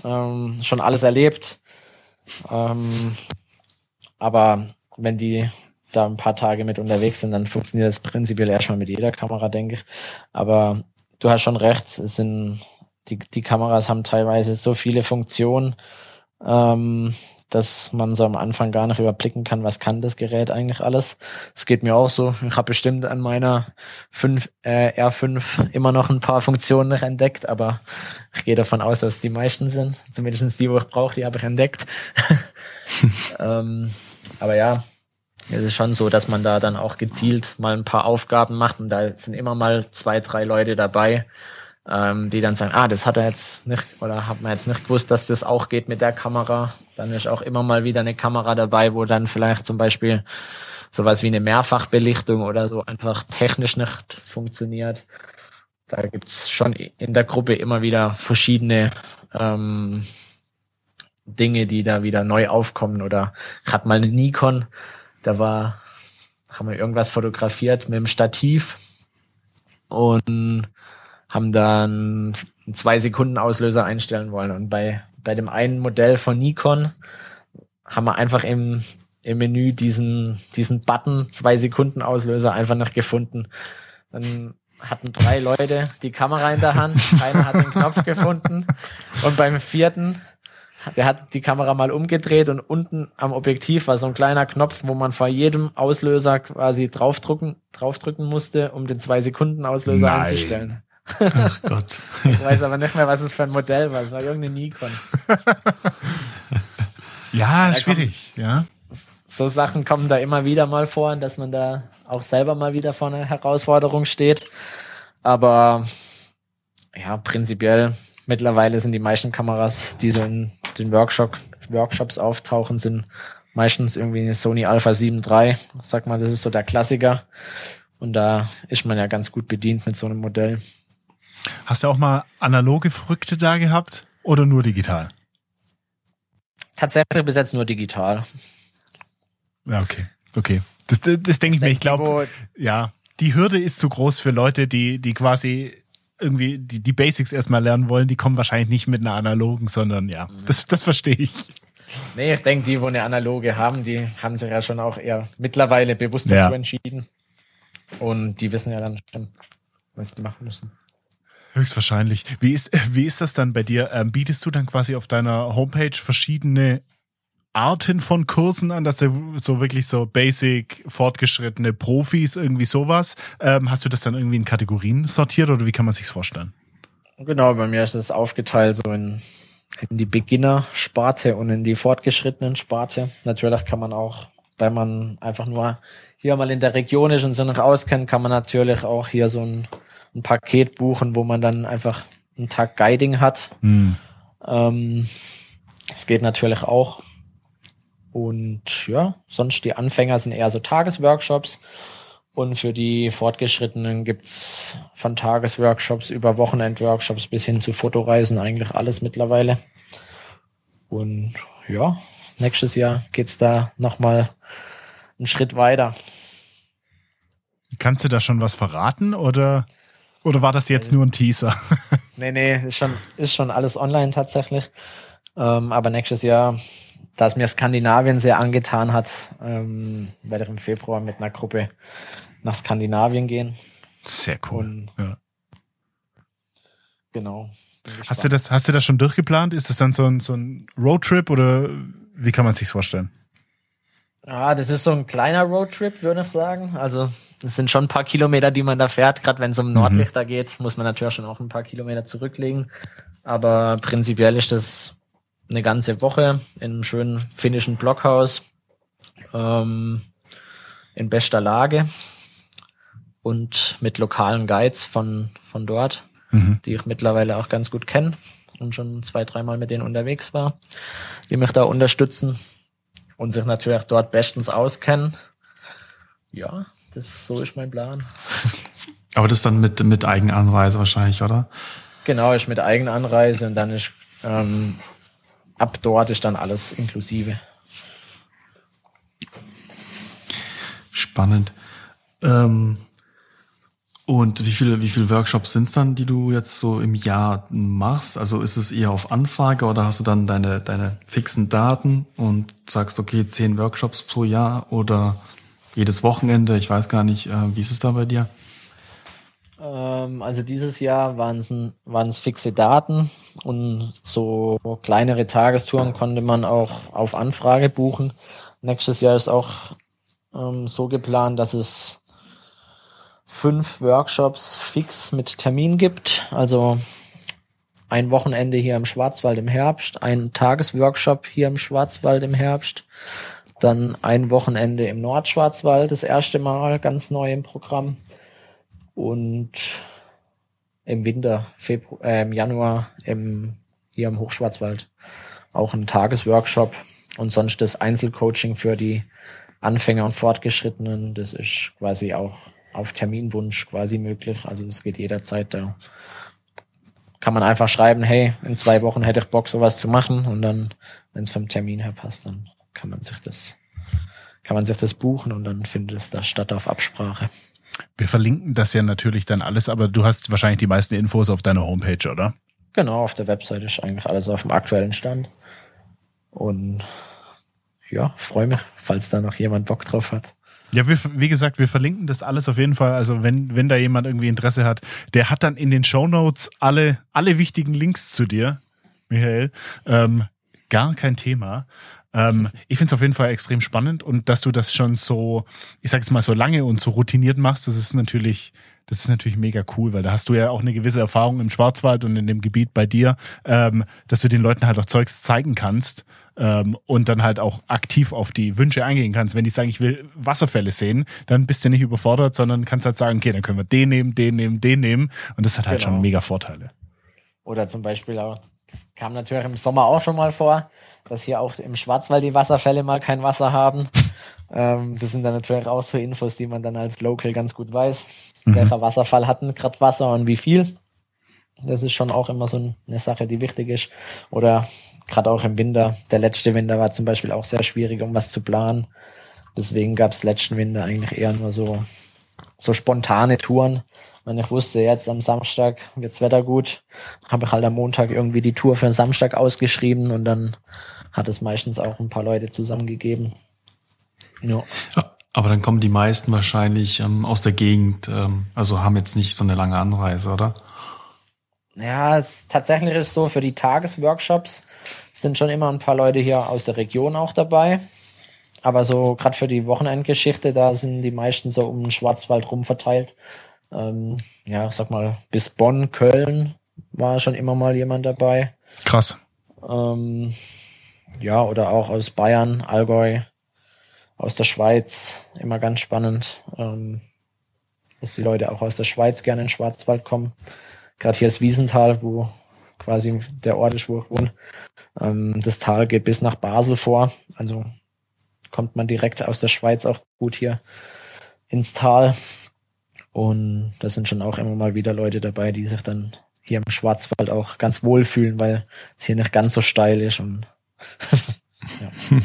Ähm, schon alles erlebt. Ähm, aber wenn die da ein paar Tage mit unterwegs sind, dann funktioniert das prinzipiell erstmal mit jeder Kamera, denke ich. Aber du hast schon recht, es sind die, die Kameras haben teilweise so viele Funktionen, ähm, dass man so am Anfang gar nicht überblicken kann, was kann das Gerät eigentlich alles. Es geht mir auch so. Ich habe bestimmt an meiner 5, äh, R5 immer noch ein paar Funktionen noch entdeckt, aber ich gehe davon aus, dass die meisten sind. Zumindest die, wo ich brauche, die habe ich entdeckt. ähm, aber ja, es ist schon so, dass man da dann auch gezielt mal ein paar Aufgaben macht und da sind immer mal zwei, drei Leute dabei, ähm, die dann sagen, ah, das hat er jetzt nicht oder hat man jetzt nicht gewusst, dass das auch geht mit der Kamera. Dann ist auch immer mal wieder eine Kamera dabei, wo dann vielleicht zum Beispiel sowas wie eine Mehrfachbelichtung oder so einfach technisch nicht funktioniert. Da gibt's schon in der Gruppe immer wieder verschiedene ähm, Dinge, die da wieder neu aufkommen. Oder hatte mal eine Nikon, da war, haben wir irgendwas fotografiert mit dem Stativ und haben dann zwei Sekunden Auslöser einstellen wollen. Und bei, bei dem einen Modell von Nikon haben wir einfach im, im Menü diesen, diesen Button zwei Sekunden Auslöser einfach noch gefunden. Dann hatten drei Leute die Kamera in der Hand, einer hat den Knopf gefunden und beim vierten der hat die Kamera mal umgedreht und unten am Objektiv war so ein kleiner Knopf, wo man vor jedem Auslöser quasi draufdrücken, draufdrücken musste, um den zwei Sekunden Auslöser Nein. einzustellen. Ach Gott. ich weiß aber nicht mehr, was es für ein Modell war. Es war irgendeine Nikon. ja, schwierig, ja. So Sachen kommen da immer wieder mal vor, dass man da auch selber mal wieder vor einer Herausforderung steht. Aber ja, prinzipiell mittlerweile sind die meisten Kameras, die in den Workshop, Workshops auftauchen, sind meistens irgendwie eine Sony Alpha 7 III. Sag mal, das ist so der Klassiker. Und da ist man ja ganz gut bedient mit so einem Modell. Hast du auch mal analoge Früchte da gehabt oder nur digital? Tatsächlich bis jetzt nur digital. Ja, okay. Okay. Das, das, das denke ich mir. Ich glaube, ja, die Hürde ist zu groß für Leute, die, die quasi irgendwie die, die Basics erstmal lernen wollen, die kommen wahrscheinlich nicht mit einer analogen, sondern ja, das, das verstehe ich. Nee, ich denke, die, wo eine analoge haben, die haben sich ja schon auch eher mittlerweile bewusst dazu ja. entschieden. Und die wissen ja dann schon, was sie machen müssen. Höchstwahrscheinlich. Wie ist, wie ist das dann bei dir? Ähm, bietest du dann quasi auf deiner Homepage verschiedene Arten von Kursen an, dass du so wirklich so basic, fortgeschrittene Profis, irgendwie sowas. Ähm, hast du das dann irgendwie in Kategorien sortiert oder wie kann man sich's vorstellen? Genau, bei mir ist es aufgeteilt so in, in die Beginner-Sparte und in die fortgeschrittenen Sparte. Natürlich kann man auch weil man einfach nur hier mal in der Region ist und sich noch auskennt, kann man natürlich auch hier so ein, ein Paket buchen, wo man dann einfach einen Tag Guiding hat. Hm. Ähm, das geht natürlich auch. Und ja, sonst die Anfänger sind eher so Tagesworkshops. Und für die Fortgeschrittenen gibt's von Tagesworkshops über Wochenendworkshops bis hin zu Fotoreisen eigentlich alles mittlerweile. Und ja, nächstes Jahr geht's da nochmal einen Schritt weiter. Kannst du da schon was verraten oder, oder war das jetzt nur ein Teaser? Nee, nee, ist schon, ist schon alles online tatsächlich. Ähm, aber nächstes Jahr, da es mir Skandinavien sehr angetan hat, ähm, werde ich im Februar mit einer Gruppe nach Skandinavien gehen. Sehr cool. Und Ja. genau. Hast du das, hast du das schon durchgeplant? Ist das dann so ein, so ein Roadtrip oder wie kann man sich's vorstellen? Ja, das ist so ein kleiner Roadtrip, würde ich sagen. Also es sind schon ein paar Kilometer, die man da fährt. Gerade wenn es um Nordlichter geht, muss man natürlich schon auch ein paar Kilometer zurücklegen. Aber prinzipiell ist das eine ganze Woche in einem schönen finnischen Blockhaus ähm, in bester Lage und mit lokalen Guides von, von dort, Mhm. die ich mittlerweile auch ganz gut kenne und schon zwei, dreimal mit denen unterwegs war, die mich da unterstützen und sich natürlich dort bestens auskennen. Ja, das so ist mein Plan. Aber das dann mit, mit Eigenanreise wahrscheinlich, oder? Genau, ist mit Eigenanreise und dann ist ähm, ab dort ist dann alles inklusive. Spannend. Ähm, und wie viele, wie viele Workshops sind es dann, die du jetzt so im Jahr machst? Also ist es eher auf Anfrage oder hast du dann deine, deine fixen Daten und sagst, okay, zehn Workshops pro Jahr oder jedes Wochenende? Ich weiß gar nicht, äh, wie ist es da bei dir? Ähm, also dieses Jahr waren es fixe Daten und so kleinere Tagestouren konnte man auch auf Anfrage buchen. Nächstes Jahr ist auch ähm, so geplant, dass es fünf Workshops fix mit Termin gibt. Also ein Wochenende hier im Schwarzwald im Herbst, ein Tagesworkshop hier im Schwarzwald im Herbst, dann ein Wochenende im Nordschwarzwald, das erste Mal ganz neu im Programm und im Winter, Februar, äh, im Januar im, hier im Hochschwarzwald auch ein Tagesworkshop und sonst das Einzelcoaching für die Anfänger und Fortgeschrittenen. Das ist quasi auch auf Terminwunsch quasi möglich. Also das geht jederzeit. Da kann man einfach schreiben, hey, in zwei Wochen hätte ich Bock, sowas zu machen und dann, wenn es vom Termin her passt, dann kann man sich das kann man sich das buchen und dann findet es da statt auf Absprache. Wir verlinken das ja natürlich dann alles, aber du hast wahrscheinlich die meisten Infos auf deiner Homepage, oder? Genau, auf der Webseite ist eigentlich alles auf dem aktuellen Stand. Und ja, freue mich, falls da noch jemand Bock drauf hat. Ja, wir, wie gesagt, wir verlinken das alles auf jeden Fall. Also wenn, wenn da jemand irgendwie Interesse hat, der hat dann in den Show Notes alle, alle wichtigen Links zu dir, Michael. Ähm, gar kein Thema. Ähm, ich finde es auf jeden Fall extrem spannend und dass du das schon so, ich sag es mal, so lange und so routiniert machst, das ist natürlich, das ist natürlich mega cool, weil da hast du ja auch eine gewisse Erfahrung im Schwarzwald und in dem Gebiet bei dir, ähm, dass du den Leuten halt auch Zeugs zeigen kannst ähm, und dann halt auch aktiv auf die Wünsche eingehen kannst. Wenn die sagen, ich will Wasserfälle sehen, dann bist du nicht überfordert, sondern kannst halt sagen, okay, dann können wir den nehmen, den nehmen, den nehmen und das hat halt Genau. schon mega Vorteile. Oder zum Beispiel auch, das kam natürlich im Sommer auch schon mal vor, dass hier auch im Schwarzwald die Wasserfälle mal kein Wasser haben. ähm, das sind dann natürlich auch so Infos, die man dann als Local ganz gut weiß. Welcher Wasserfall hat denn gerade Wasser und wie viel? Das ist schon auch immer so eine Sache, die wichtig ist. Oder gerade auch im Winter. Der letzte Winter war zum Beispiel auch sehr schwierig, um was zu planen. Deswegen gab es letzten Winter eigentlich eher nur so, so spontane Touren. Wenn ich wusste, jetzt am Samstag wird's Wetter gut, habe ich halt am Montag irgendwie die Tour für den Samstag ausgeschrieben und dann hat es meistens auch ein paar Leute zusammengegeben. Ja. Aber dann kommen die meisten wahrscheinlich ähm, aus der Gegend, ähm, also haben jetzt nicht so eine lange Anreise, oder? Ja, es tatsächlich ist so, für die Tagesworkshops sind schon immer ein paar Leute hier aus der Region auch dabei. Aber so gerade für die Wochenendgeschichte, da sind die meisten so um den Schwarzwald rum verteilt. Ähm, ja, ich sag mal, bis Bonn, Köln war schon immer mal jemand dabei. Krass. Ähm, ja, oder auch aus Bayern, Allgäu. aus der Schweiz immer ganz spannend, ähm, dass die Leute auch aus der Schweiz gerne in den Schwarzwald kommen. Gerade hier ist Wiesental, wo quasi der Ort ist, wo ich wohne. Ähm, das Tal geht bis nach Basel vor, also kommt man direkt aus der Schweiz auch gut hier ins Tal. Und da sind schon auch immer mal wieder Leute dabei, die sich dann hier im Schwarzwald auch ganz wohl fühlen, weil es hier nicht ganz so steil ist und ja.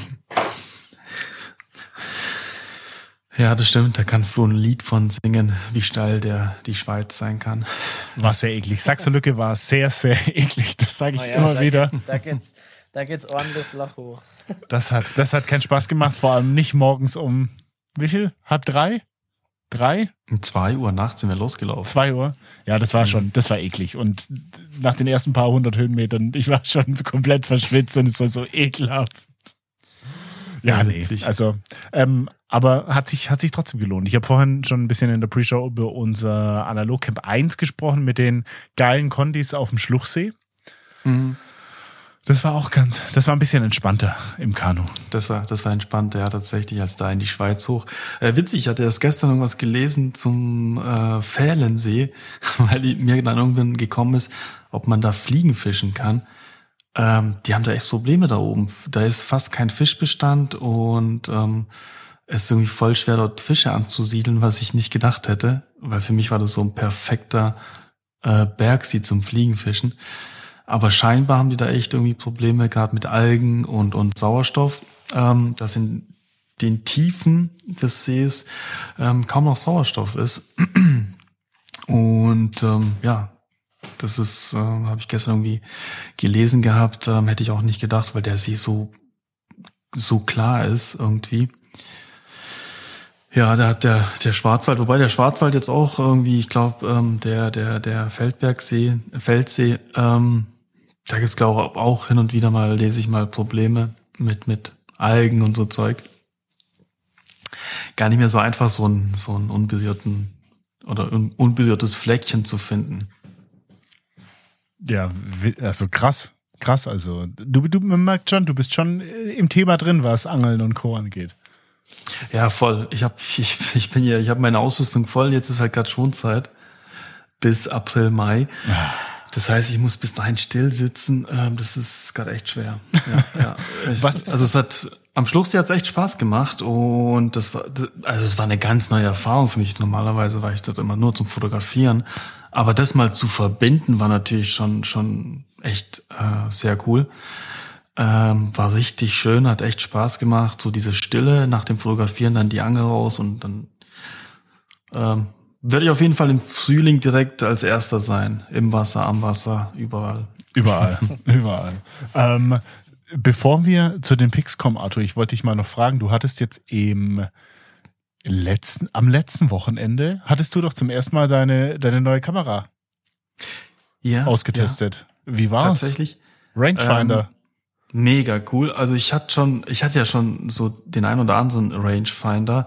Ja, das stimmt. Da kann Flo ein Lied von singen, wie steil der die Schweiz sein kann. War sehr eklig. Sachsenlücke war sehr, sehr eklig. Das sage ich Oh ja, immer da wieder. Geht, da geht's, da geht's ordentlich Lach hoch. Das hat, das hat keinen Spaß gemacht, vor allem nicht morgens um wie viel? Halb drei? Drei? Um zwei Uhr nachts sind wir losgelaufen. Zwei Uhr? Ja, das war schon, das war eklig. Und nach den ersten paar hundert Höhenmetern, ich war schon so komplett verschwitzt und es war so ekelhaft. Ja, Ja, nee. witzig. Also, ähm, aber hat sich, hat sich trotzdem gelohnt. Ich habe vorhin schon ein bisschen in der Pre-Show über unser Analogcamp 1 gesprochen mit den geilen Kondis auf dem Schluchsee. Mhm. Das war auch ganz, das war ein bisschen entspannter im Kanu. Das war, das war entspannt, ja, tatsächlich, als da in die Schweiz hoch. Äh, witzig, ich hatte erst gestern irgendwas gelesen zum äh, Fählensee, weil mir dann irgendwann gekommen ist, ob man da Fliegen fischen kann. Ähm, die haben da echt Probleme da oben. Da ist fast kein Fischbestand und ähm, es ist irgendwie voll schwer, dort Fische anzusiedeln, was ich nicht gedacht hätte, weil für mich war das so ein perfekter äh, Bergsee zum Fliegenfischen. Aber scheinbar haben die da echt irgendwie Probleme gerade mit Algen und, und Sauerstoff, ähm, dass in den Tiefen des Sees ähm, kaum noch Sauerstoff ist. Und ähm, ja, das ist, äh, habe ich gestern irgendwie gelesen gehabt, ähm, hätte ich auch nicht gedacht, weil der See so, so klar ist irgendwie. Ja, da hat der, der Schwarzwald, wobei der Schwarzwald jetzt auch irgendwie, ich glaube, ähm, der, der, der Feldbergsee, Feldsee, ähm, da gibt's glaube ich auch hin und wieder mal, lese ich mal Probleme mit, mit Algen und so Zeug. Gar nicht mehr so einfach, so einen, so einen unberührten oder un, unberührtes Fleckchen zu finden. Ja, also krass, krass. Also du, du man merkt schon, du bist schon äh, im Thema drin, was Angeln und Co. angeht. Ja, voll. Ich habe ich, ich bin ja, ich habe meine Ausrüstung voll. Jetzt ist halt gerade Schonzeit bis April, Mai. Das heißt, ich muss bis dahin still sitzen. Ähm, das ist gerade echt schwer. Ja, ja. Ich, Was- Also es hat am Schluss hat es echt Spaß gemacht und das war also es war eine ganz neue Erfahrung für mich. Normalerweise war ich dort immer nur zum Fotografieren, aber das mal zu verbinden war natürlich schon schon echt äh, sehr cool. Ähm, war richtig schön, hat echt Spaß gemacht. So diese Stille nach dem Fotografieren, dann die Angel raus und dann ähm, werde ich auf jeden Fall im Frühling direkt als erster sein. Im Wasser, am Wasser, überall. Überall, überall. Ähm, bevor wir zu den Picks kommen, Arthur, ich wollte dich mal noch fragen, du hattest jetzt im letzten, am letzten Wochenende, hattest du doch zum ersten Mal deine, deine neue Kamera Ja, ausgetestet. Wie Ja, war's? tatsächlich. Rangefinder. Mega cool. Also ich hatte schon, ich hatte ja schon so den ein oder anderen Rangefinder.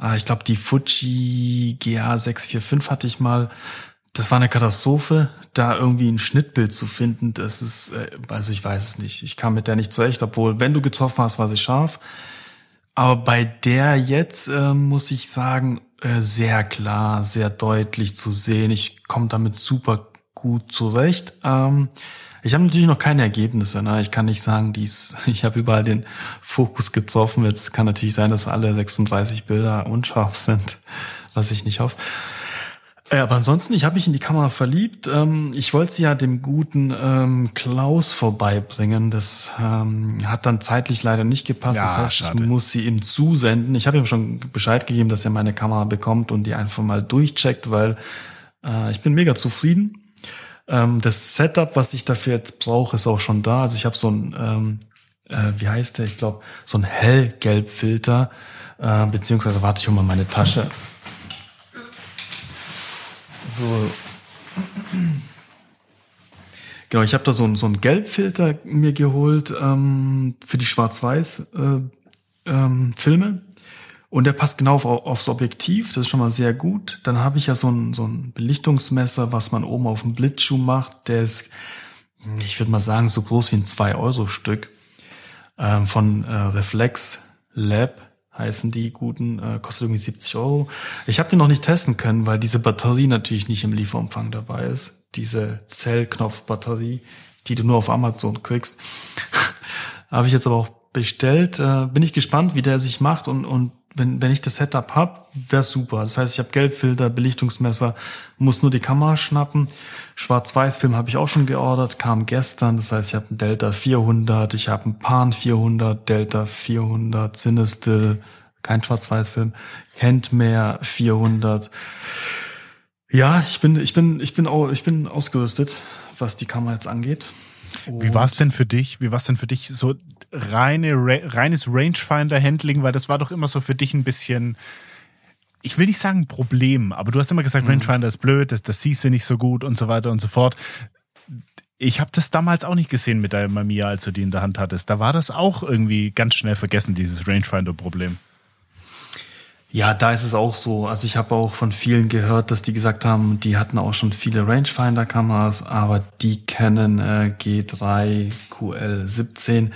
Ah, Ich glaube, die Fuji GA645 hatte ich mal. Das war eine Katastrophe, da irgendwie ein Schnittbild zu finden. Das ist, äh, also ich weiß es nicht. Ich kam mit der nicht zurecht, obwohl, wenn du getroffen hast, war sie scharf. Aber bei der jetzt äh, muss ich sagen, äh, sehr klar, sehr deutlich zu sehen. Ich komme damit super gut zurecht. Ähm, ich habe natürlich noch keine Ergebnisse. Ne? Ich kann nicht sagen, dies, ich habe überall den Fokus getroffen. Jetzt kann natürlich sein, dass alle 36 Bilder unscharf sind, was ich nicht hoffe. Äh, aber ansonsten, ich habe mich in die Kamera verliebt. Ähm, ich wollte sie ja dem guten ähm, Klaus vorbeibringen. Das ähm, hat dann zeitlich leider nicht gepasst. Ja, das heißt, schade. ich muss sie ihm zusenden. Ich habe ihm schon Bescheid gegeben, dass er meine Kamera bekommt und die einfach mal durchcheckt, weil äh, ich bin mega zufrieden. Ähm, das Setup, was ich dafür jetzt brauche, ist auch schon da. Also ich habe so ein, ähm, äh, wie heißt der? Ich glaube, so ein Hellgelbfilter. Äh, beziehungsweise warte ich hol mal meine Tasche. So. Genau, ich habe da so einen so einen Gelbfilter mir geholt ähm, für die Schwarz-Weiß äh, ähm, Filme und der passt genau auf, aufs Objektiv. Das ist schon mal sehr gut. Dann habe ich ja so ein so ein Belichtungsmesser, was man oben auf dem Blitzschuh macht. Der ist, ich würde mal sagen, so groß wie ein 2 Euro Stück ähm, von äh, Reflex Lab heißen die guten, äh, kostet irgendwie 70 Euro. Ich habe den noch nicht testen können, weil diese Batterie natürlich nicht im Lieferumfang dabei ist. Diese Zellknopfbatterie, die du nur auf Amazon kriegst. habe ich jetzt aber auch bestellt. Äh, bin ich gespannt, wie der sich macht und, und wenn, wenn ich das Setup hab, wäre super. Das heißt, ich habe Gelbfilter, Belichtungsmesser, muss nur die Kamera schnappen. Schwarz-Weiß-Film habe ich auch schon geordert, kam gestern. Das heißt, ich habe einen Delta 400, ich habe einen Pan 400, Delta 400, Cinestill, kein Schwarz-Weiß-Film, kennt mehr 400. Ja, ich bin, ich bin, ich bin ich bin ausgerüstet, was die Kamera jetzt angeht. Wie war es denn für dich? Wie war es denn für dich so reine, reines Rangefinder-Handling? Weil das war doch immer so für dich ein bisschen, ich will nicht sagen Problem, aber du hast immer gesagt, mhm. Rangefinder ist blöd, das, das siehst du nicht so gut und so weiter und so fort. Ich habe das damals auch nicht gesehen mit deinem Mamiya, als du die in der Hand hattest. Da war das auch irgendwie ganz schnell vergessen, dieses Rangefinder-Problem. Ja, da ist es auch so. Also ich habe auch von vielen gehört, dass die gesagt haben, die hatten auch schon viele Rangefinder-Kameras, aber die Canon äh, G3 QL17,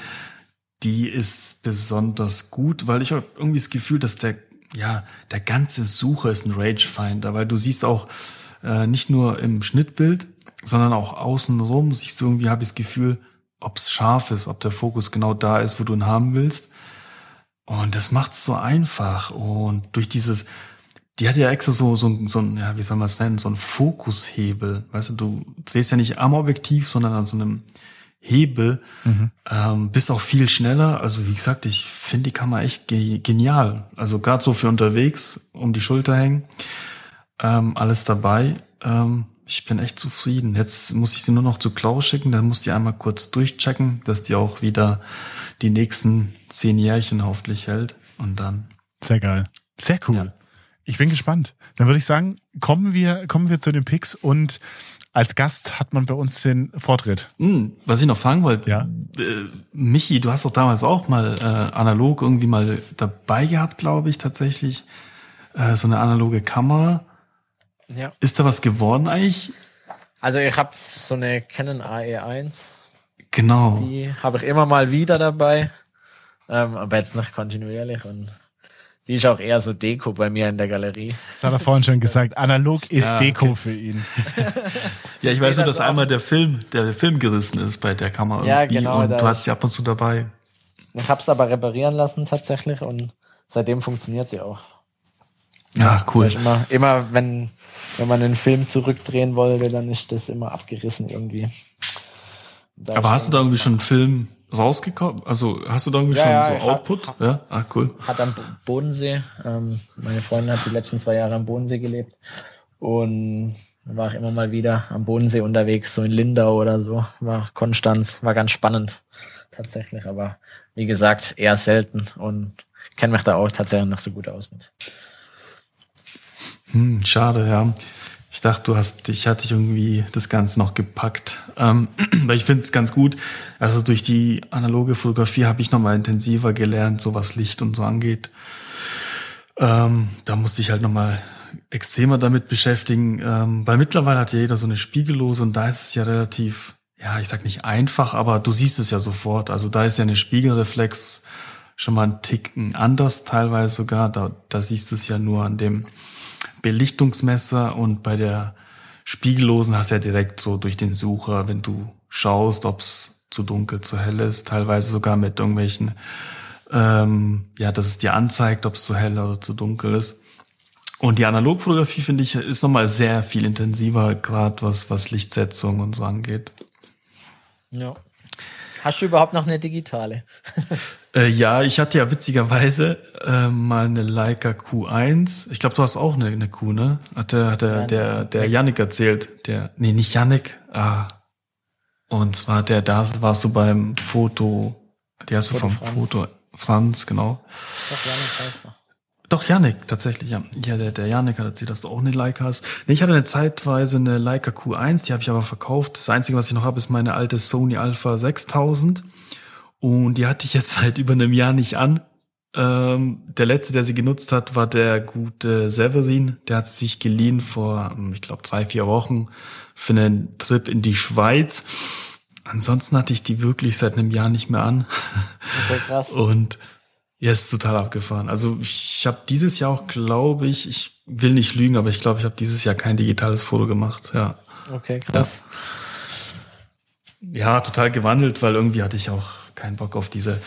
die ist besonders gut, weil ich habe irgendwie das Gefühl, dass der ja der ganze Sucher ist ein Rangefinder, weil du siehst auch äh, nicht nur im Schnittbild, sondern auch außenrum siehst du irgendwie, habe ich das Gefühl, ob es scharf ist, ob der Fokus genau da ist, wo du ihn haben willst. Und das macht's so einfach. Und durch dieses, die hat ja extra so, so, so ein, ja, wie soll man es nennen, so ein Fokushebel. Weißt du, du drehst ja nicht am Objektiv, sondern an so einem Hebel, mhm. ähm, bist auch viel schneller. Also wie gesagt, ich finde die Kamera echt ge genial. Also gerade so für unterwegs, um die Schulter hängen, ähm, alles dabei. Ähm, ich bin echt zufrieden. Jetzt muss ich sie nur noch zu Klaus schicken, dann muss die einmal kurz durchchecken, dass die auch wieder die nächsten zehn Jährchen hoffentlich hält und dann. Sehr geil. Sehr cool. Ja. Ich bin gespannt. Dann würde ich sagen, kommen wir, kommen wir zu den Picks und als Gast hat man bei uns den Vortritt. Hm, was ich noch fragen wollte, ja? Äh, Michi, du hast doch damals auch mal äh, analog irgendwie mal dabei gehabt, glaube ich, tatsächlich. Äh, so eine analoge Kamera. Ja. Ist da was geworden eigentlich? Also ich habe so eine Canon AE1 Genau. Die habe ich immer mal wieder dabei, ähm, aber jetzt nicht kontinuierlich und die ist auch eher so Deko bei mir in der Galerie. Das hat er vorhin schon gesagt. Analog ist ja, Deko okay. für ihn. ja, ich weiß nur, dass einmal der Film, der Film gerissen ist bei der Kamera. Ja, genau. Und du hast sie ab und zu dabei. Ich habe es aber reparieren lassen tatsächlich und seitdem funktioniert sie auch. Ja, cool. Immer, immer wenn, wenn man einen Film zurückdrehen wollte, dann ist das immer abgerissen irgendwie. Aber hast du da irgendwie schon einen Film rausgekommen? Also hast du da irgendwie ja, schon ja, so Output? Hat, ja, ah, cool. Hat am Bodensee. Ähm, meine Freundin hat die letzten zwei Jahre am Bodensee gelebt und war ich immer mal wieder am Bodensee unterwegs, so in Lindau oder so. War Konstanz, war ganz spannend tatsächlich, aber wie gesagt eher selten und kenne mich da auch tatsächlich noch so gut aus mit. Hm, schade, ja. Ich dachte, du hast, ich hatte dich irgendwie das Ganze noch gepackt. Ähm, weil ich finde es ganz gut. Also durch die analoge Fotografie habe ich nochmal intensiver gelernt, so was Licht und so angeht. Ähm, da musste ich halt nochmal extremer damit beschäftigen, ähm, weil mittlerweile hat ja jeder so eine Spiegellose und da ist es ja relativ, ja, ich sag nicht einfach, aber du siehst es ja sofort. Also da ist ja eine Spiegelreflex schon mal ein Ticken anders teilweise sogar. Da, da siehst du es ja nur an dem Belichtungsmesser und bei der Spiegellosen hast du ja direkt so durch den Sucher, wenn du schaust, ob es zu dunkel, zu hell ist, teilweise sogar mit irgendwelchen, ähm, ja, dass es dir anzeigt, ob es zu hell oder zu dunkel ist. Und die Analogfotografie, finde ich, ist nochmal sehr viel intensiver, gerade was, was Lichtsetzung und so angeht. Ja. Hast du überhaupt noch eine digitale? Äh, ja, ich hatte ja witzigerweise äh, mal eine Leica Q1. Ich glaube, du hast auch eine, eine Q, ne? Hat der, hat der, der, der Yannick erzählt. Der, nee, nicht Yannick. Ah. Und zwar der, da warst du beim Foto, die hast du vom. Foto Franz, genau. Doch, Yannick heißt. Doch, Yannick, tatsächlich, ja. Ja, der, der Yannick hat erzählt, dass du auch eine Leica hast. Nee, ich hatte eine zeitweise eine Leica Q1, die habe ich aber verkauft. Das Einzige, was ich noch habe, ist meine alte Sony Alpha 6000. Und die hatte ich jetzt seit über einem Jahr nicht an. Ähm, der letzte, der sie genutzt hat, war der gute Severin. Der hat sich geliehen vor, hm, ich glaube, drei, vier Wochen für einen Trip in die Schweiz. Ansonsten hatte ich die wirklich seit einem Jahr nicht mehr an. Okay, krass. Und Ja, ist total abgefahren. Also ich habe dieses Jahr auch, glaube ich, ich will nicht lügen, aber ich glaube, ich habe dieses Jahr kein digitales Foto gemacht. Ja. Okay, krass. Ja. ja, total gewandelt, weil irgendwie hatte ich auch keinen Bock auf diese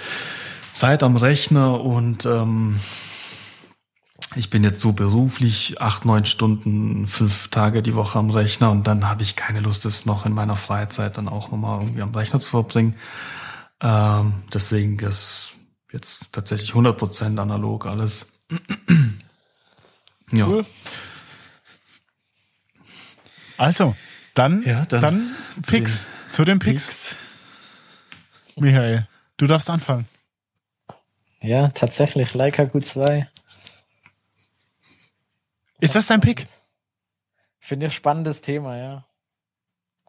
Zeit am Rechner und ähm, ich bin jetzt so beruflich acht, neun Stunden, fünf Tage die Woche am Rechner und dann habe ich keine Lust, das noch in meiner Freizeit dann auch nochmal irgendwie am Rechner zu verbringen. Ähm, deswegen das jetzt tatsächlich 100% analog alles. ja. Cool. Also, dann, ja, dann, dann Picks, zu den Picks. Picks. Michael, du darfst anfangen. Ja, tatsächlich, Leica Q2. Ist das dein Pick? Finde ich spannendes Thema, ja.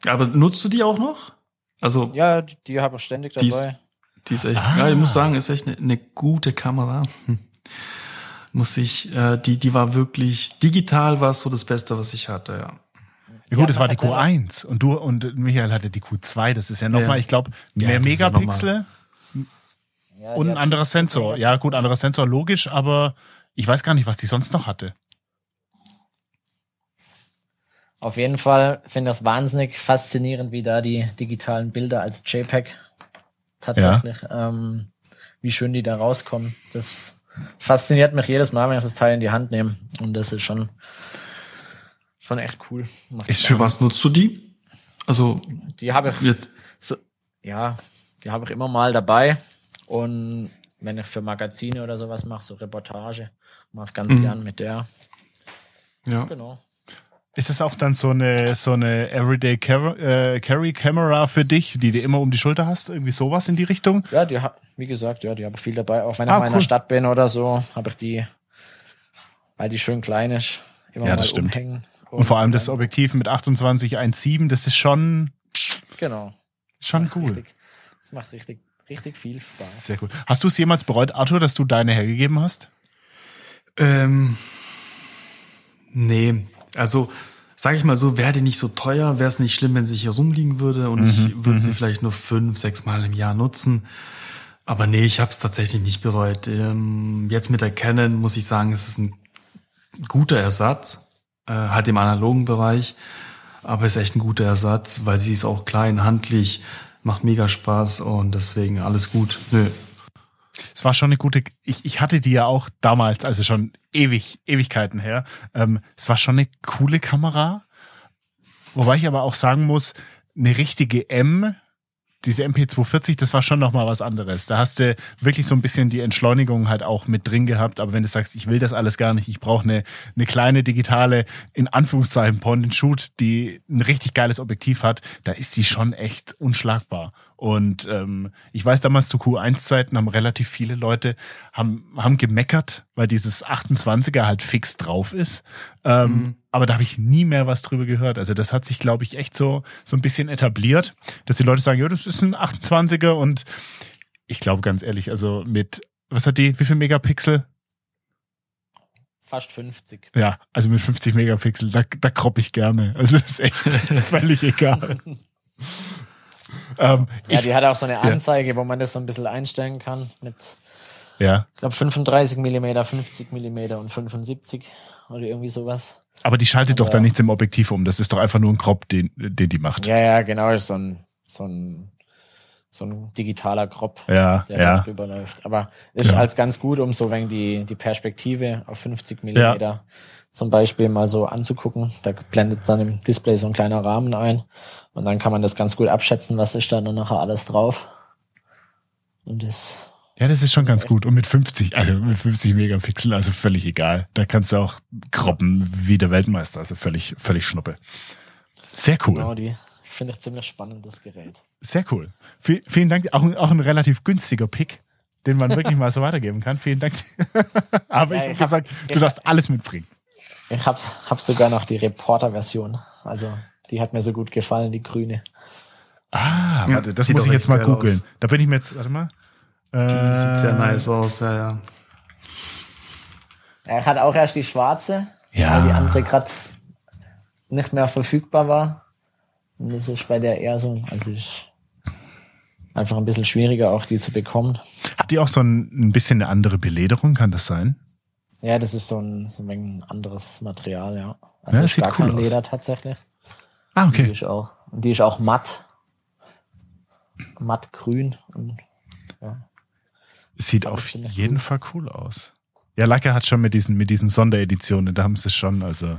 Aber nutzt du die auch noch? Also ja, die, die habe ich ständig dabei. Die ist, echt, ah. ja, ich muss sagen, ist echt eine, eine gute Kamera. Hm. Muss ich, äh, die, die war wirklich digital, war so das Beste, was ich hatte, ja. Ja gut, es war die Q1 und du und Michael hatte die Q2. Das ist ja nochmal, ja. ich glaube, mehr ja, Megapixel ja, und ein anderer Sensor. Ja gut, anderer Sensor, logisch, aber ich weiß gar nicht, was die sonst noch hatte. Auf jeden Fall finde ich das wahnsinnig faszinierend, wie da die digitalen Bilder als JPEG tatsächlich, ja. ähm, wie schön die da rauskommen. Das fasziniert mich jedes Mal, wenn ich das Teil in die Hand nehme. Und das ist schon, schon echt cool. Macht ist für was nutzt du die? Also die habe ich jetzt. So, ja, die habe ich immer mal dabei. Und wenn ich für Magazine oder sowas mache, so Reportage, mache ich ganz mhm. gern mit der. Ja. Genau. Ist es auch dann so eine so eine Everyday äh, Carry Camera für dich, die du immer um die Schulter hast? Irgendwie sowas in die Richtung? Ja, die wie gesagt, ja, die habe ich viel dabei. Auch wenn ich ah, mal in der Stadt bin oder so, habe ich die, weil die schön klein ist, immer ja, das stimmt. umhängen. Und, und vor allem das Objektiv mit 28 1.7, das ist schon genau schon cool. Richtig, das macht richtig richtig viel Spaß. Sehr gut. Hast du es jemals bereut, Arthur, dass du deine hergegeben hast? Ähm, nee, also sage ich mal so, wäre die nicht so teuer, wäre es nicht schlimm, wenn sie hier rumliegen würde und mhm, ich würde sie mhm. vielleicht nur fünf, sechs Mal im Jahr nutzen. Aber nee, ich habe es tatsächlich nicht bereut. Ähm, jetzt mit der Canon muss ich sagen, es ist ein guter Ersatz, äh, halt im analogen Bereich, aber ist echt ein guter Ersatz, weil sie ist auch klein, handlich, macht mega Spaß und deswegen alles gut. Nö, es war schon eine gute, ich, ich hatte die ja auch damals, also schon ewig, Ewigkeiten her. Ähm, es war schon eine coole Kamera. Wobei ich aber auch sagen muss, eine richtige M diese MP240, das war schon nochmal was anderes. Da hast du wirklich so ein bisschen die Entschleunigung halt auch mit drin gehabt. Aber wenn du sagst, ich will das alles gar nicht, ich brauche eine, eine kleine digitale, in Anführungszeichen, Point-and-Shoot, die ein richtig geiles Objektiv hat, da ist die schon echt unschlagbar. Und ähm, ich weiß damals zu Q1-Zeiten haben relativ viele Leute haben, haben gemeckert, weil dieses 28er halt fix drauf ist. Ähm, mhm. Aber da habe ich nie mehr was drüber gehört. Also das hat sich, glaube ich, echt so, so ein bisschen etabliert, dass die Leute sagen, ja, das ist ein 28er und ich glaube ganz ehrlich, also mit, was hat die, wie viel Megapixel? Fast 50. Ja, also mit 50 Megapixel, da, da kropp ich gerne. Also das ist echt völlig egal. Ähm, ja, ich, die hat auch so eine Anzeige, ja. wo man das so ein bisschen einstellen kann mit, ja. ich glaube 35 Millimeter, 50 Millimeter und 75 oder irgendwie sowas. Aber die schaltet Aber, doch dann nichts im Objektiv um. Das ist doch einfach nur ein Crop, den, den die macht. Ja, ja, genau. So ein, so ein, so ein digitaler Crop, ja, der ja. da drüber läuft. Aber ist ja. als ganz gut, um so wenn die, die Perspektive auf 50 Millimeter ja. zum Beispiel mal so anzugucken. Da blendet dann im Display so ein kleiner Rahmen ein. Und dann kann man das ganz gut abschätzen, was ist da dann nachher alles drauf. Und das. Ja, das ist schon ganz gut. Und mit 50, also mit 50 Megapixel, also völlig egal. Da kannst du auch kroppen wie der Weltmeister, also völlig, völlig schnuppe. Sehr cool. Genau, die finde ich ziemlich spannend, das Gerät. Sehr cool. V vielen Dank. Auch, auch ein relativ günstiger Pick, den man wirklich mal so weitergeben kann. Vielen Dank. Aber ja, ich habe gesagt, du darfst alles mitbringen. Ich habe hab sogar noch die Reporter-Version. Also die hat mir so gut gefallen, die grüne. Ah, ja, warte, das muss ich jetzt mal googeln. Da bin ich mir jetzt, warte mal. Die äh, sieht sehr nice aus, ja, ja. Er hat auch erst die schwarze, ja. weil die andere gerade nicht mehr verfügbar war. Und das ist bei der eher so, also ich, einfach ein bisschen schwieriger, auch die zu bekommen. Hat die auch so ein, ein bisschen eine andere Belederung, kann das sein? Ja, das ist so ein, so ein anderes Material, ja. Also Ja, das ist sieht gar cool kein aus. Leder tatsächlich. Ah, Die okay. ist auch, und die ist auch matt. Mattgrün. Und, ja. Sieht Aber auf jeden cool. Fall cool aus. Ja, Leica hat schon mit diesen, mit diesen Sondereditionen, da haben sie es schon, also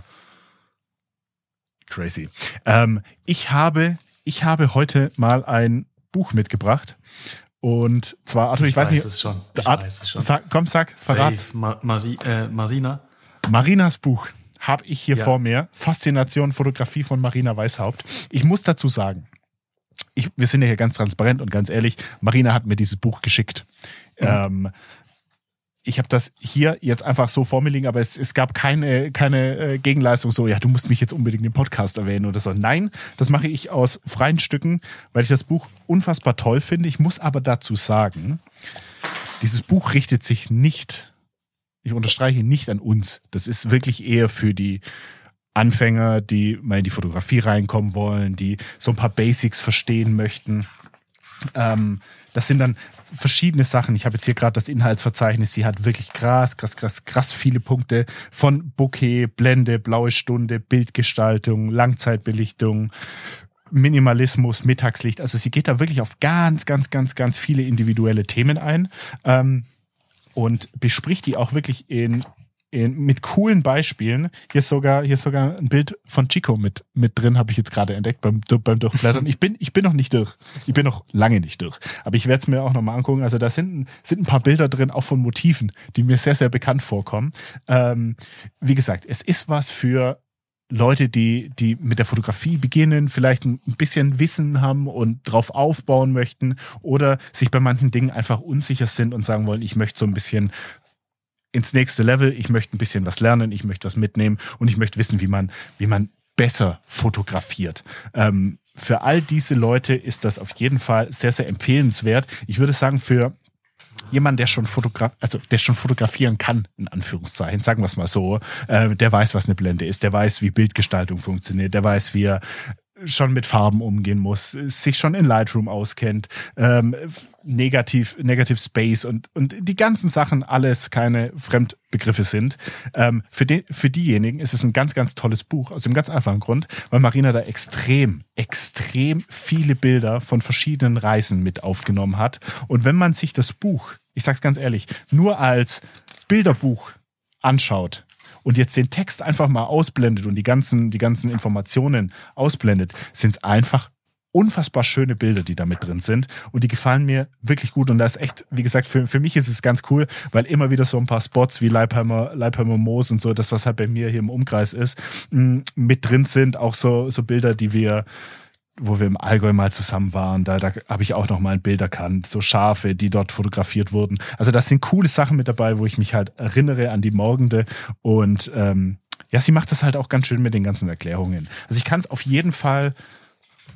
crazy. Ähm, ich habe, ich habe heute mal ein Buch mitgebracht. Und zwar, Arthur, ich, weiß nicht. es schon. Ich Art- weiß es schon. Sag, komm, sag, verrat. Safe. Ma Mari äh, Marina. Marinas Buch habe ich hier Ja. vor mir. Faszination Fotografie von Marina Weishaupt. Ich muss dazu sagen, ich, wir sind ja hier ganz transparent und ganz ehrlich, Marina hat mir dieses Buch geschickt. Ähm, ich habe das hier jetzt einfach so vor mir liegen, aber es, es gab keine, keine äh, Gegenleistung, so, ja, du musst mich jetzt unbedingt im Podcast erwähnen oder so. Nein, das mache ich aus freien Stücken, weil ich das Buch unfassbar toll finde. Ich muss aber dazu sagen, dieses Buch richtet sich nicht, ich unterstreiche nicht an uns. Das ist wirklich eher für die Anfänger, die mal in die Fotografie reinkommen wollen, die so ein paar Basics verstehen möchten. Ähm, das sind dann verschiedene Sachen. Ich habe jetzt hier gerade das Inhaltsverzeichnis. Sie hat wirklich krass, krass, krass, krass viele Punkte von Bouquet, Blende, blaue Stunde, Bildgestaltung, Langzeitbelichtung, Minimalismus, Mittagslicht. Also sie geht da wirklich auf ganz, ganz, ganz, ganz viele individuelle Themen ein ähm, und bespricht die auch wirklich in, in mit coolen Beispielen. Hier ist sogar hier ist sogar ein Bild von Chico mit mit drin, habe ich jetzt gerade entdeckt beim beim Durchblättern. Ich bin ich bin noch nicht durch. Ich bin noch lange nicht durch, aber ich werde es mir auch noch mal angucken. Also da sind sind ein paar Bilder drin, auch von Motiven, die mir sehr sehr bekannt vorkommen. Ähm, wie gesagt, es ist was für Leute, die, die mit der Fotografie beginnen, vielleicht ein bisschen Wissen haben und drauf aufbauen möchten oder sich bei manchen Dingen einfach unsicher sind und sagen wollen, ich möchte so ein bisschen ins nächste Level, ich möchte ein bisschen was lernen, ich möchte was mitnehmen und ich möchte wissen, wie man, wie man besser fotografiert. Ähm, für all diese Leute ist das auf jeden Fall sehr, sehr empfehlenswert. Ich würde sagen, für jemand, der schon fotograf, also der schon fotografieren kann, in Anführungszeichen, sagen wir es mal so, äh, der weiß, was eine Blende ist, der weiß, wie Bildgestaltung funktioniert, der weiß, wie er schon mit Farben umgehen muss, sich schon in Lightroom auskennt, ähm, negativ, negative Space und, und die ganzen Sachen alles keine Fremdbegriffe sind. Ähm, für, den, für diejenigen ist es ein ganz, ganz tolles Buch, aus dem ganz einfachen Grund, weil Marina da extrem, extrem viele Bilder von verschiedenen Reisen mit aufgenommen hat. Und wenn man sich das Buch, ich sag's ganz ehrlich, nur als Bilderbuch anschaut, und jetzt den Text einfach mal ausblendet und die ganzen, die ganzen Informationen ausblendet, sind es einfach unfassbar schöne Bilder, die da mit drin sind. Und die gefallen mir wirklich gut. Und das ist echt, wie gesagt, für, für mich ist es ganz cool, weil immer wieder so ein paar Spots wie Leipheimer, Leipheimer Moos und so, das, was halt bei mir hier im Umkreis ist, mh, mit drin sind. Auch so, so Bilder, die wir wo wir im Allgäu mal zusammen waren, da, da habe ich auch noch mal ein Bild erkannt, so Schafe, die dort fotografiert wurden. Also das sind coole Sachen mit dabei, wo ich mich halt erinnere an die Morgende und ähm, ja, sie macht das halt auch ganz schön mit den ganzen Erklärungen. Also ich kann es auf jeden Fall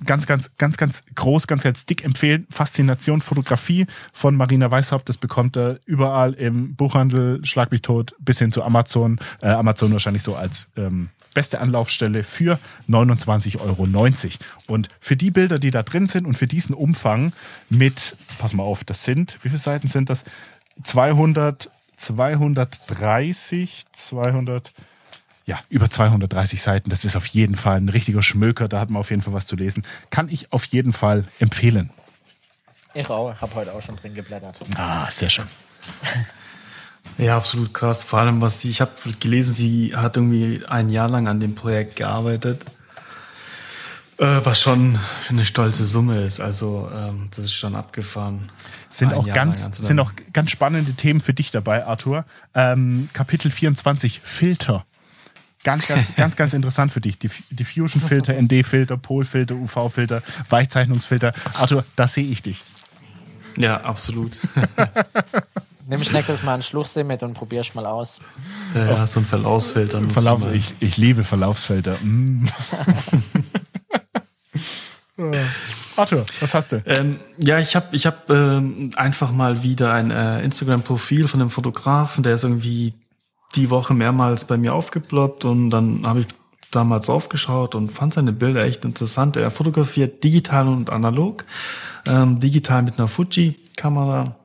ganz, ganz, ganz, ganz groß, ganz, ganz dick empfehlen. Faszination Fotografie von Marina Weishaupt. Das bekommt er überall im Buchhandel, Schlag mich tot, bis hin zu Amazon. Äh, Amazon wahrscheinlich so als ähm, beste Anlaufstelle für 29,90 Euro. Und für die Bilder, die da drin sind und für diesen Umfang mit, pass mal auf, das sind, wie viele Seiten sind das? 200, 230, 200, ja, über 230 Seiten. Das ist auf jeden Fall ein richtiger Schmöker. Da hat man auf jeden Fall was zu lesen. Kann ich auf jeden Fall empfehlen. Ich auch, habe heute auch schon drin geblättert. Ah, sehr schön. Ja, absolut krass. Vor allem, was sie, ich habe gelesen, sie hat irgendwie ein Jahr lang an dem Projekt gearbeitet, äh, was schon eine stolze Summe ist. Also ähm, das ist schon abgefahren. Sind Ein auch Jahr ganz, sind auch ganz spannende Themen für dich dabei, Arthur. Ähm, Kapitel 24, Filter. Ganz, ganz, ganz, ganz interessant für dich. Diff- Diffusion-Filter, ND-Filter, Polfilter, UV-Filter, Weichzeichnungsfilter. Arthur, da sehe ich dich. Ja, absolut. Nimm ich nächstes Mal einen Schluchsee mit und probier's mal aus. ja, ja, so ein Verlaufsfilter. muss Verlauf, ich, ich liebe Verlaufsfelder. Mm. Arthur, was hast du? Ähm, ja, ich habe ich hab, ähm, einfach mal wieder ein äh, Instagram-Profil von einem Fotografen, der ist irgendwie die Woche mehrmals bei mir aufgeploppt und dann habe ich damals aufgeschaut und fand seine Bilder echt interessant. Er fotografiert digital und analog. Ähm, digital mit einer Fuji-Kamera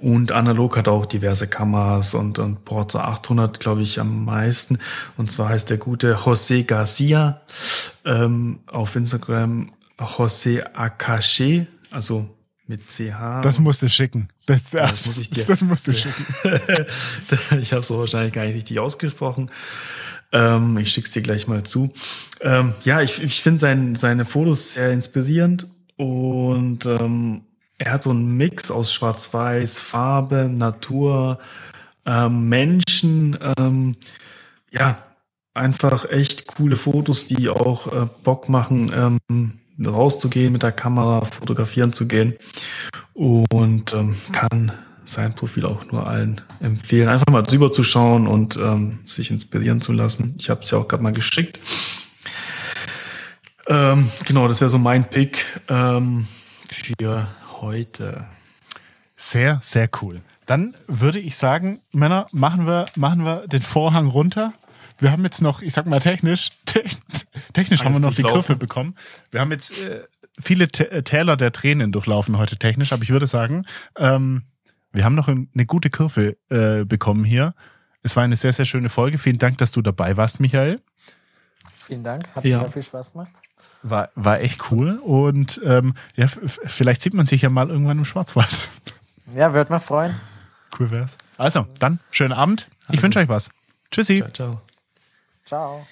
und analog hat auch diverse Kameras und, und Porta 800, glaube ich, am meisten. Und zwar heißt der gute José Garcia ähm, auf Instagram José Akache, also mit CH. Das musst du schicken. Das, ja, das muss ich dir. Das musst du schicken. ich habe so wahrscheinlich gar nicht richtig ausgesprochen. Ähm, ich schick's dir gleich mal zu. Ähm, ja, ich, ich finde sein, seine Fotos sehr inspirierend und ähm, er hat so einen Mix aus Schwarz-Weiß, Farbe, Natur, ähm, Menschen, ähm, ja, einfach echt coole Fotos, die auch äh, Bock machen, ähm, rauszugehen mit der Kamera, fotografieren zu gehen und ähm, kann sein Profil auch nur allen empfehlen, einfach mal drüber zu schauen und ähm, sich inspirieren zu lassen. Ich habe es ja auch gerade mal geschickt. Ähm, genau, das wäre so mein Pick ähm, für heute. Sehr, sehr cool. Dann würde ich sagen, Männer, machen wir, machen wir den Vorhang runter. Wir haben jetzt noch, ich sag mal technisch, technisch haben wir noch die Kurve bekommen. Wir haben jetzt äh, viele äh, Täler der Tränen durchlaufen heute technisch, aber ich würde sagen, ähm, wir haben noch eine gute Kurve äh, bekommen hier. Es war eine sehr, sehr schöne Folge. Vielen Dank, dass du dabei warst, Michael. Vielen Dank, hat ja. sehr viel Spaß gemacht. War, war echt cool und ähm, ja, vielleicht sieht man sich ja mal irgendwann im Schwarzwald. Ja, wird mich freuen. Cool wär's. Also, dann schönen Abend. Ich also. wünsche euch was. Tschüssi. Ciao, ciao. Ciao.